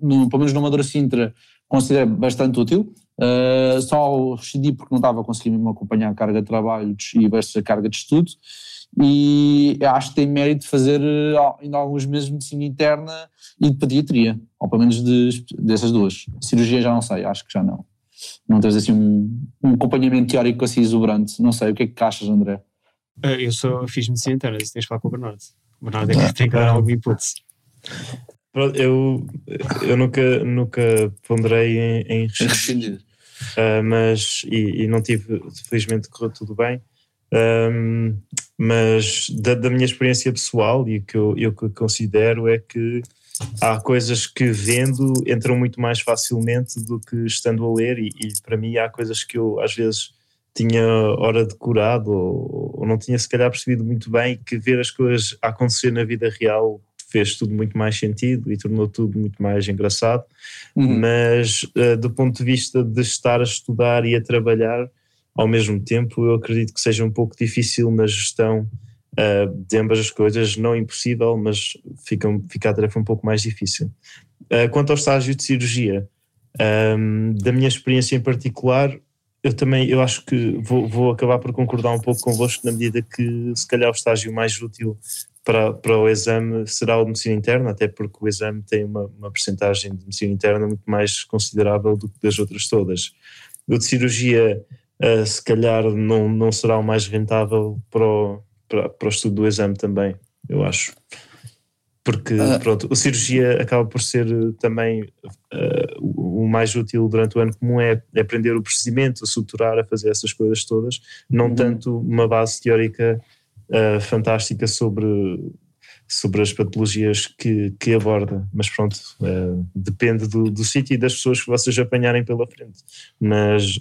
no, pelo menos no Madura Sintra, considerei bastante útil. Uh, só rescindi porque não estava conseguindo mesmo acompanhar a carga de trabalho e versus a carga de estudo e acho que tem mérito de fazer ainda alguns meses de medicina interna e de pediatria, ou pelo menos de, dessas duas. Cirurgia já não sei, acho que já não. Não tens assim um, um acompanhamento teórico assim exuberante. Não sei, o que é que achas, André? Eh, eu só fiz medicina interna, isso tens de falar com o Bernardo. O Bernardo é que tem que dar algum input. Eu, eu nunca, nunca ponderei em, em rescindir, uh, mas e, e, não tive, felizmente correu tudo bem, um, mas da, da, minha experiência pessoal e o que eu, eu considero é que há coisas que vendo entram muito mais facilmente do que estando a ler, e, e para mim há coisas que eu às vezes tinha hora decorado ou, ou não tinha se calhar percebido muito bem que ver as coisas acontecer na vida real fez tudo muito mais sentido e tornou tudo muito mais engraçado, uhum. mas uh, do ponto de vista de estar a estudar e a trabalhar ao mesmo tempo eu acredito que seja um pouco difícil na gestão uh, de ambas as coisas, não impossível, mas fica, fica a tarefa um pouco mais difícil. Uh, quanto ao estágio de cirurgia, um, da minha experiência em particular, eu também eu acho que vou, vou acabar por concordar um pouco convosco na medida que se calhar o estágio mais útil para, para o exame será o de medicina interna, até porque o exame tem uma, uma percentagem de medicina interna muito mais considerável do que das outras todas. O de cirurgia uh, se calhar não, não será o mais rentável para o, para, para o estudo do exame também, eu acho. Porque, uh, pronto, a cirurgia acaba por ser também uh, o mais útil durante o ano comum é, é aprender o procedimento, a suturar, a fazer essas coisas todas, não uhum. tanto uma base teórica fantástica sobre sobre as patologias que, que aborda, mas pronto, uh, depende do, do sítio e das pessoas que vocês apanharem pela frente. Mas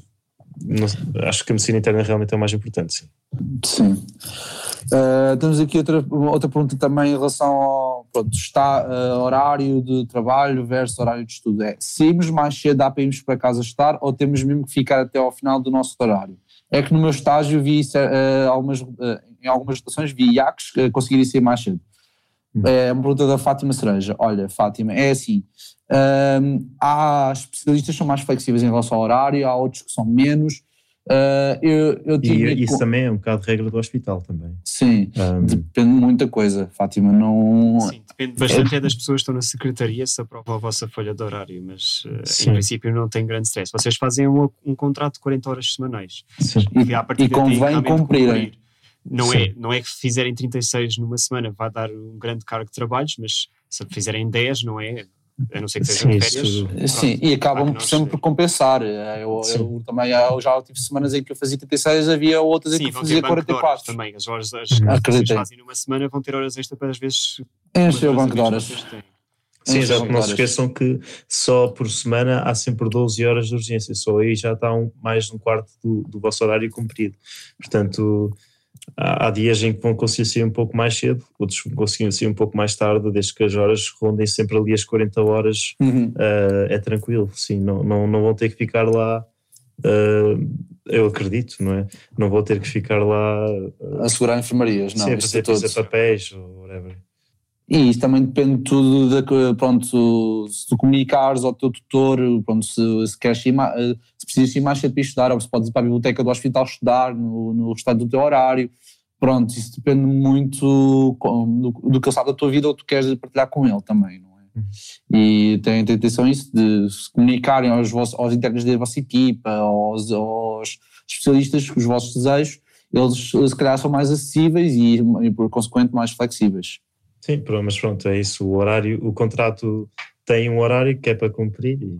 não, acho que a medicina interna realmente é o mais importante. Sim. sim. Uh, temos aqui outra, outra pergunta também em relação ao pronto, está, uh, horário de trabalho versus horário de estudo. É saímos mais cedo, dá para irmos para casa estar ou temos mesmo que ficar até ao final do nosso horário? É que no meu estágio vi uh, algumas, em algumas situações vi IACs conseguirem sair mais cedo. Hum. É uma pergunta da Fátima Cereja. Olha, Fátima, é assim: um, há especialistas que são mais flexíveis em relação ao horário, há outros que são menos. Uh, eu, eu e isso com... também é um bocado de regra do hospital também. Sim, um... depende de muita coisa, Fátima. Não... Sim, depende bastante é das pessoas que estão na secretaria se aprovam a vossa folha de horário, mas uh, em princípio não tem grande stress. Vocês fazem um, um contrato de 40 horas semanais. Sim. E, e convém cumprirem. Não é, não é que fizerem 36 numa semana vai dar um grande cargo de trabalhos, mas se fizerem 10, não é? A não ser que sejam sim, férias. Pronto, sim, e acabam por sempre por compensar. Eu, eu, também eu já tive semanas em que eu fazia 36, havia outras sim, em que eu fazia 44. Também, as horas as, que fazem numa semana vão ter horas extra para às vezes. Enche o banco de horas. Sim, já não se esqueçam que só por semana há sempre 12 horas de urgência, só aí já está um, mais de um quarto do, do vosso horário cumprido. Portanto, há, dias em que vão conseguir sair um pouco mais cedo, outros vão conseguir sair um pouco mais tarde, desde que as horas rondem sempre ali as 40 horas, uhum. uh, é tranquilo, sim, não, não, não vão ter que ficar lá. Uh, eu acredito, não é? Não vou ter que ficar lá uh, a segurar enfermarias, não, a fazer, fazer papéis ou whatever. E isso também depende tudo de, pronto, se tu comunicares ao teu tutor, pronto, se, se queres ir mais, se precisas ir mais cedo para estudar, ou se podes ir para a biblioteca do hospital estudar no, no restante do teu horário. Pronto, isso depende muito do, do que ele sabe da tua vida ou tu queres partilhar com ele também, não é? Uhum. E tem, tem atenção isso de se comunicarem aos, vossos, aos internos da vossa equipa, aos, aos especialistas, os vossos desejos, eles se calhar são mais acessíveis e, e por consequente mais flexíveis. Sim, mas pronto, é isso. O horário, o contrato tem um horário que é para cumprir e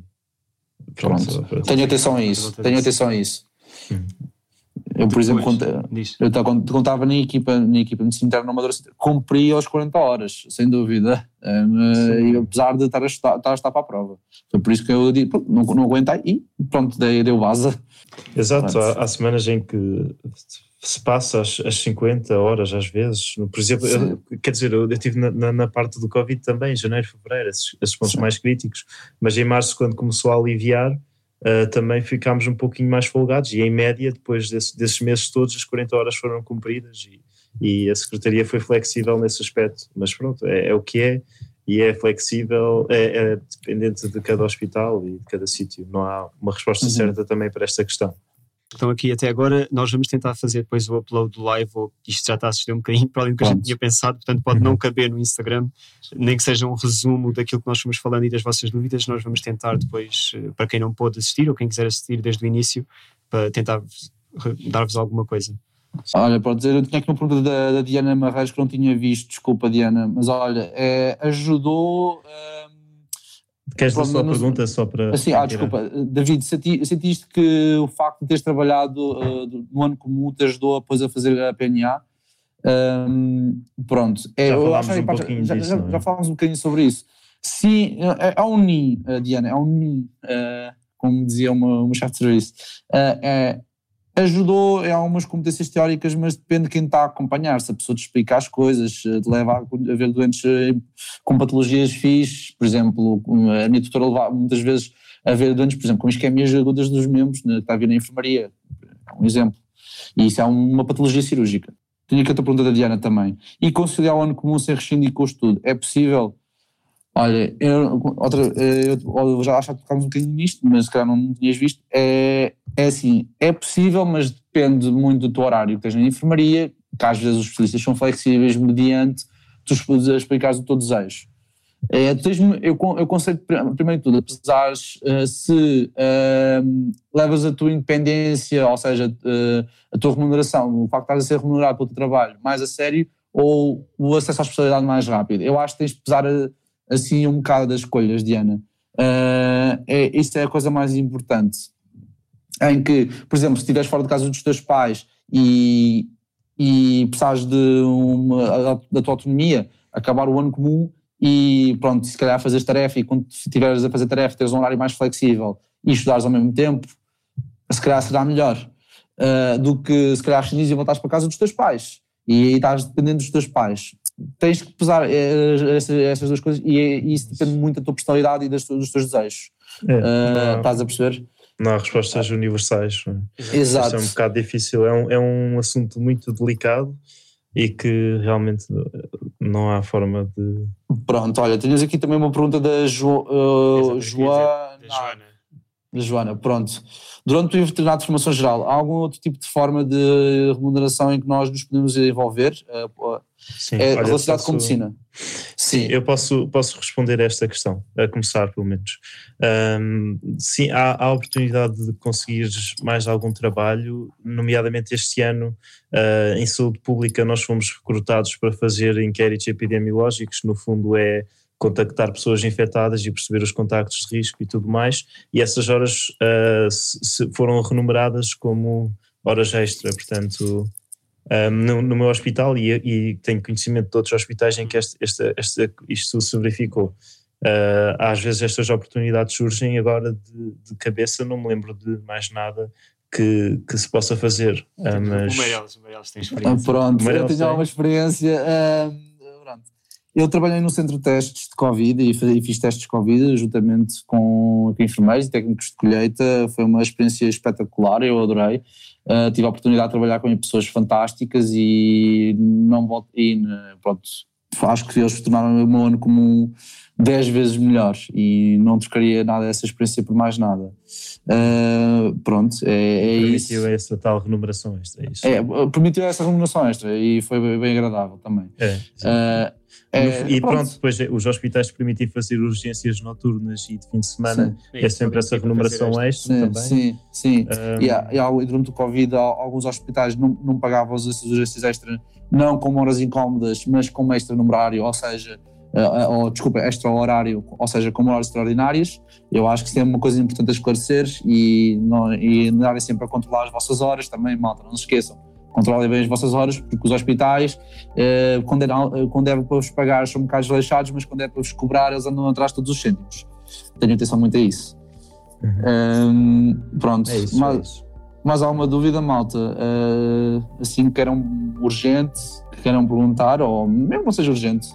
pronto. pronto. Tenho atenção a isso. Tenho atenção a isso. Hum. Eu, por exemplo, eu contava na equipa, na equipa de interna no cumpria aos 40 horas, sem dúvida, e, apesar de estar a, estar, estar a estar para a prova. Foi por isso que eu digo, não, não aguentei e pronto, dei, deu vaza. Exato, há, há, semanas em que se passa as, as 50 horas às vezes. Por exemplo, eu, quer dizer, eu, estive na, na, parte do Covid também, janeiro, fevereiro, esses, esses pontos Sim. mais críticos, mas em março, quando começou a aliviar, uh, também ficámos um pouquinho mais folgados e em média, depois desse, desses meses todos, as 40 horas foram cumpridas e, e a Secretaria foi flexível nesse aspecto. Mas pronto, é, é o que é e é flexível, é, é, dependente de cada hospital e de cada sítio. Não há uma resposta uhum. certa também para esta questão estão aqui até agora, nós vamos tentar fazer depois o upload do live, ou isto já está a assistir um bocadinho para além do que a gente tinha pensado, portanto pode não uhum. caber no Instagram, nem que seja um resumo daquilo que nós fomos falando e das vossas dúvidas, nós vamos tentar depois, eh, para quem não pôde assistir, ou quem quiser assistir desde o início, para tentar dar-vos alguma coisa. Olha, pode dizer, eu tinha aqui uma pergunta da, da, Diana Marreis que não tinha visto, desculpa Diana, mas olha, é, ajudou... Uh, Queres só a pergunta só para. Assim, ah, desculpa, David, senti, sentiste que o facto de teres trabalhado uh, no ano comum te ajudou depois a fazer a PNA? Um, pronto, é, já falámos um pouquinho já, disso, já, é? já, falámos um bocadinho sobre isso. Sim, é, é um NI, uh, Diana, é um NI, uh, como dizia uma, uma chefe de serviço. Uh, é, ajudou em algumas competências teóricas, mas depende de quem está a acompanhar. Se a pessoa te explica as coisas, eh, te leva a ver doentes eh, com patologias fixes, por exemplo, a minha tutora leva muitas vezes a ver doentes, por exemplo, com isquemias agudas dos membros, né, que está a vir na enfermaria, é um exemplo. E isso é uma patologia cirúrgica. Tinha que outra pergunta da Diana também. E conciliar o ano comum sem rescindir com o estudo, é possível? Olha, eu, outra, eu, eu já acho que tocámos um bocadinho nisto, mas se calhar não tinhas visto. É, é assim, é possível, mas depende muito do teu horário que tens na enfermaria, que às vezes os especialistas são flexíveis mediante tu explicares o teu desejo. É, tens, eu, eu conceito, primeiro de tudo, apesar uh, se uh, levas a tua independência, ou seja, uh, a tua remuneração, o facto de estás a ser remunerado pelo teu trabalho mais a sério, ou o acesso à especialidade mais rápido. Eu acho que tens de pesar assim um bocado das escolhas, Diana. Uh, é, isso é a coisa mais importante. Em que, por exemplo, se estiveres fora de casa dos teus pais e, e precisares de uma, da tua autonomia, acabar o ano comum e pronto, se calhar fazeres tarefa e quando estiveres a fazer tarefa teres um horário mais flexível e estudares ao mesmo tempo, se calhar será melhor uh, do que se calhar rescindir e voltares para casa dos teus pais e aí estás dependendo dos teus pais. Tens que pesar eh, essas, essas duas coisas e, e, isso depende muito da tua personalidade e dos teus desejos. É, uh, estás a perceber? Não há respostas universais. Exato. Isso é um bocado difícil. É um, é um assunto muito delicado e que realmente não há forma de. Pronto, olha, tens aqui também uma pergunta da jo, uh, Joana. Joana. Pronto. Durante o internato de formação geral, há algum outro tipo de forma de remuneração em que nós nos podemos envolver? Uh, Sim, é olha, relacionado posso, com medicina? Sim, eu posso, posso responder a esta questão, a começar pelo menos. Um, sim, há, há a oportunidade de conseguir mais algum trabalho, nomeadamente este ano uh, em saúde pública nós fomos recrutados para fazer inquéritos epidemiológicos, no fundo é contactar pessoas infectadas e perceber os contactos de risco e tudo mais, e essas horas uh, se, foram renumeradas como horas extra, portanto um, no, no, meu hospital e, e, tenho conhecimento de outros hospitais em que este, este, este, isto se verificou. Uh, às vezes estas oportunidades surgem agora de, de, cabeça, não me lembro de mais nada que, que se possa fazer. Uh, mas... O Meireles, o Meireles tem experiência. pronto, eu tenho alguma experiência. Uh, eu trabalhei no centro de testes de Covid e, fiz testes de Covid juntamente com, enfermeiros e técnicos de colheita. Foi uma experiência espetacular, eu adorei. Uh, tive a oportunidade de trabalhar com pessoas fantásticas e não e, pronto, acho que eles tornaram o meu ano comum 10 vezes melhor e não trocaria nada dessa experiência por mais nada. Uh, pronto, é, é permitiu isso. Permitiu essa tal remuneração extra, é isso? É, permitiu essa remuneração extra e foi bem, bem agradável também. É, uh, é, e pronto. pronto. depois os hospitais permitem fazer urgências noturnas e de fim de semana sim. é sempre essa remuneração extra sim, também. Sim, sim. Um, e, e, durante o Covid alguns hospitais não, não pagavam essas urgências extra não com horas incómodas, mas com extra numerário, ou seja, uh, ou, desculpa, extra horário, ou seja, com horas extraordinárias. Eu acho que isso é uma coisa importante a esclarecer e, não, e andarem sempre a controlar as vossas horas também, malta, não se esqueçam controlem bem as vossas horas, porque os hospitais, eh, quando, é, quando é para vos pagar, são um bocado desleixados, mas quando é para vos cobrar, eles andam atrás de todos os cêntimos. Tenham atenção muito a isso. Uhum. Um, pronto, é isso, mas, é isso. mas há uma dúvida, malta. Uh, assim que queiram urgente, que queiram perguntar, ou mesmo não seja urgente,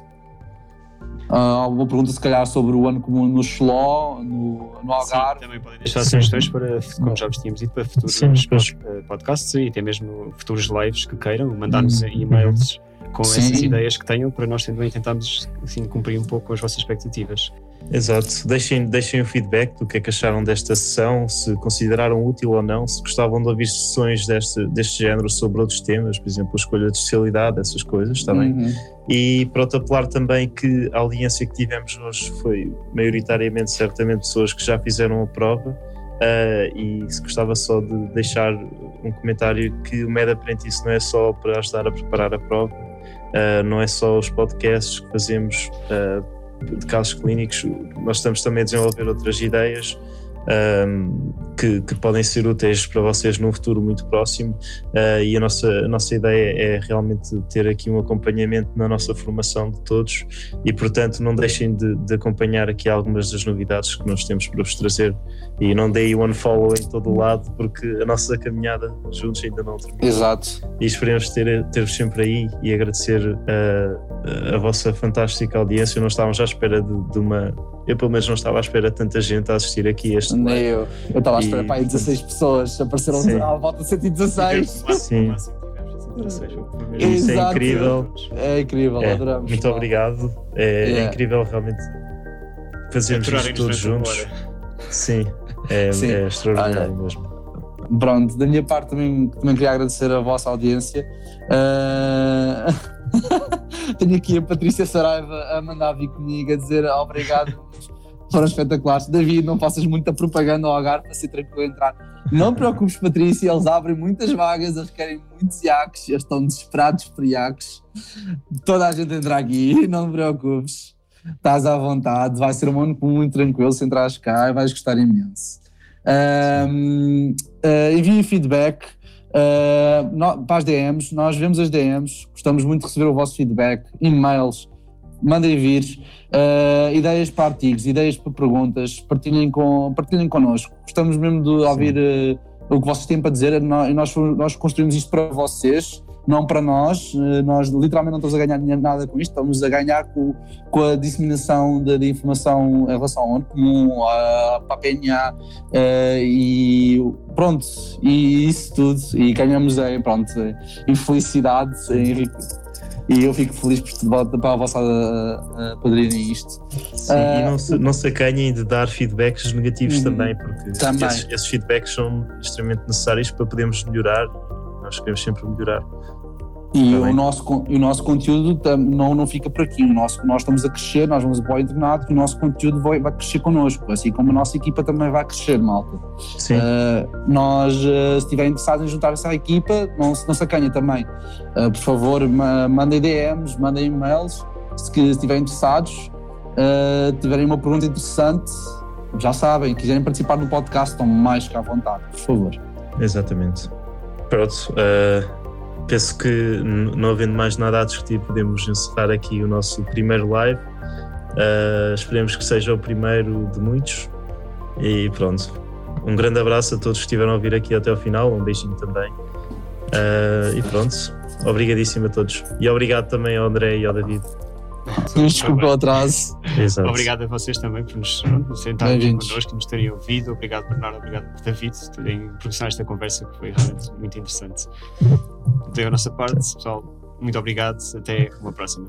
Uh, alguma pergunta, se calhar, sobre o ano comum no Xló, no, no Algarve. Sim, também podem deixar sugestões para, como já vos tínhamos dito, para futuros Sim, eh, podcasts e até mesmo futuros lives que queiram, mandar-nos uhum. e-mails com Sim. essas ideias que tenham para nós também tentarmos assim, cumprir um pouco as vossas expectativas. Exato. Deixem, deixem o feedback do que é que acharam desta sessão, se consideraram útil ou não, se gostavam de ouvir sessões deste, deste género sobre outros temas, por exemplo, a escolha de especialidade, essas coisas, bem? Uhum. E pronto, apelar também que a audiência que tivemos hoje foi maioritariamente, certamente, pessoas que já fizeram a prova. Uh, e se gostava só de deixar um comentário que o Med Apprentice não é só para ajudar a preparar a prova, uh, não é só os podcasts que fazemos uh, de casos clínicos, nós estamos também a desenvolver outras ideias um, que, que, podem ser úteis para vocês num futuro muito próximo uh, e a nossa, a nossa ideia é realmente ter aqui um acompanhamento na nossa formação de todos e portanto não deixem de, de acompanhar aqui algumas das novidades que nós temos para vos trazer e não deem one follow em todo o lado porque a nossa caminhada juntos ainda não terminou. Exato. E esperemos ter, ter-vos sempre aí e agradecer a, a vossa fantástica audiência. Não estávamos à espera de, de uma eu, pelo menos, não estava à espera de tanta gente a assistir aqui este. Nem eu. Eu estava à espera e... para aí 16 pessoas, apareceram Sim. à volta de 116. Sim. Isso é incrível. É incrível, é, adoramos. Muito obrigado. É, é yeah. é, incrível realmente fazermos isto todos juntos. Sim, é, Sim. é extraordinário Olha, mesmo. Pronto, da minha parte também, também queria agradecer a vossa audiência. Uh... Tenho aqui a Patrícia Saraiva a mandar vir comigo a dizer obrigado, foram espetaculares. David, não faças muita propaganda ao Algarve para ser tranquilo entrar. Não te preocupes, Patrícia, eles abrem muitas vagas, eles querem muitos iaques, eles estão desesperados por iaques. Toda a gente entra aqui, não te preocupes. Estás à vontade, vai ser um ano muito tranquilo se entrares cá e vais gostar imenso. Um, uh, ah, feedback Uh, para as DMs, nós vemos as DMs, gostamos muito de receber o vosso feedback, e-mails, mandem vir uh, ideias para artigos, ideias para perguntas, partilhem, com, partilhem connosco. Gostamos mesmo de ouvir uh, o que vocês têm para dizer. Nós, nós construímos isto para vocês não para nós. Eh, nós literalmente não estamos a ganhar nada com isto, estamos a ganhar com, com a disseminação de, de, informação em relação ao ONU comum, à, à PNA uh, e pronto, e isso tudo. E ganhamos em, pronto, em felicidade, em, e eu fico feliz por para a vossa poderem isto. Sim, uh, e não se, não se acanhem de dar feedbacks negativos uhum. também, porque também. Esses, esses, feedbacks são extremamente necessários para podermos melhorar nós queremos sempre melhorar. E o, nosso, o nosso conteúdo não, não fica por aqui. O nosso, nós estamos a crescer, nós vamos para o internato e o nosso conteúdo vai, vai crescer connosco, assim como a nossa equipa também vai crescer, malta. Sim. Uh, nós, uh, se estiverem interessados em juntar-se à equipa, não, não se acanhem também. Uh, por favor, mandem DMs, mandem e-mails. Se, se estiverem interessados, tiverem uma pergunta interessante, já sabem, quiserem participar do podcast, estão mais que à vontade, por favor. Exatamente. Pronto. Penso que não havendo mais nada a discutir, podemos encerrar aqui o nosso primeiro live. Uh, esperemos que seja o primeiro de muitos. E pronto. Um grande abraço a todos que estiveram a ouvir aqui até ao final. Um beijinho também. Uh, e pronto. Obrigadíssimo a todos. E obrigado também ao André e ao David. Desculpa o atraso. Exato. Obrigado a vocês também por nos sentarem connosco e nos terem ouvido. Obrigado, Bernardo. Obrigado, David, por terem proporcionado esta conversa que foi realmente muito interessante. Da nossa parte, pessoal, muito obrigado. Até uma próxima.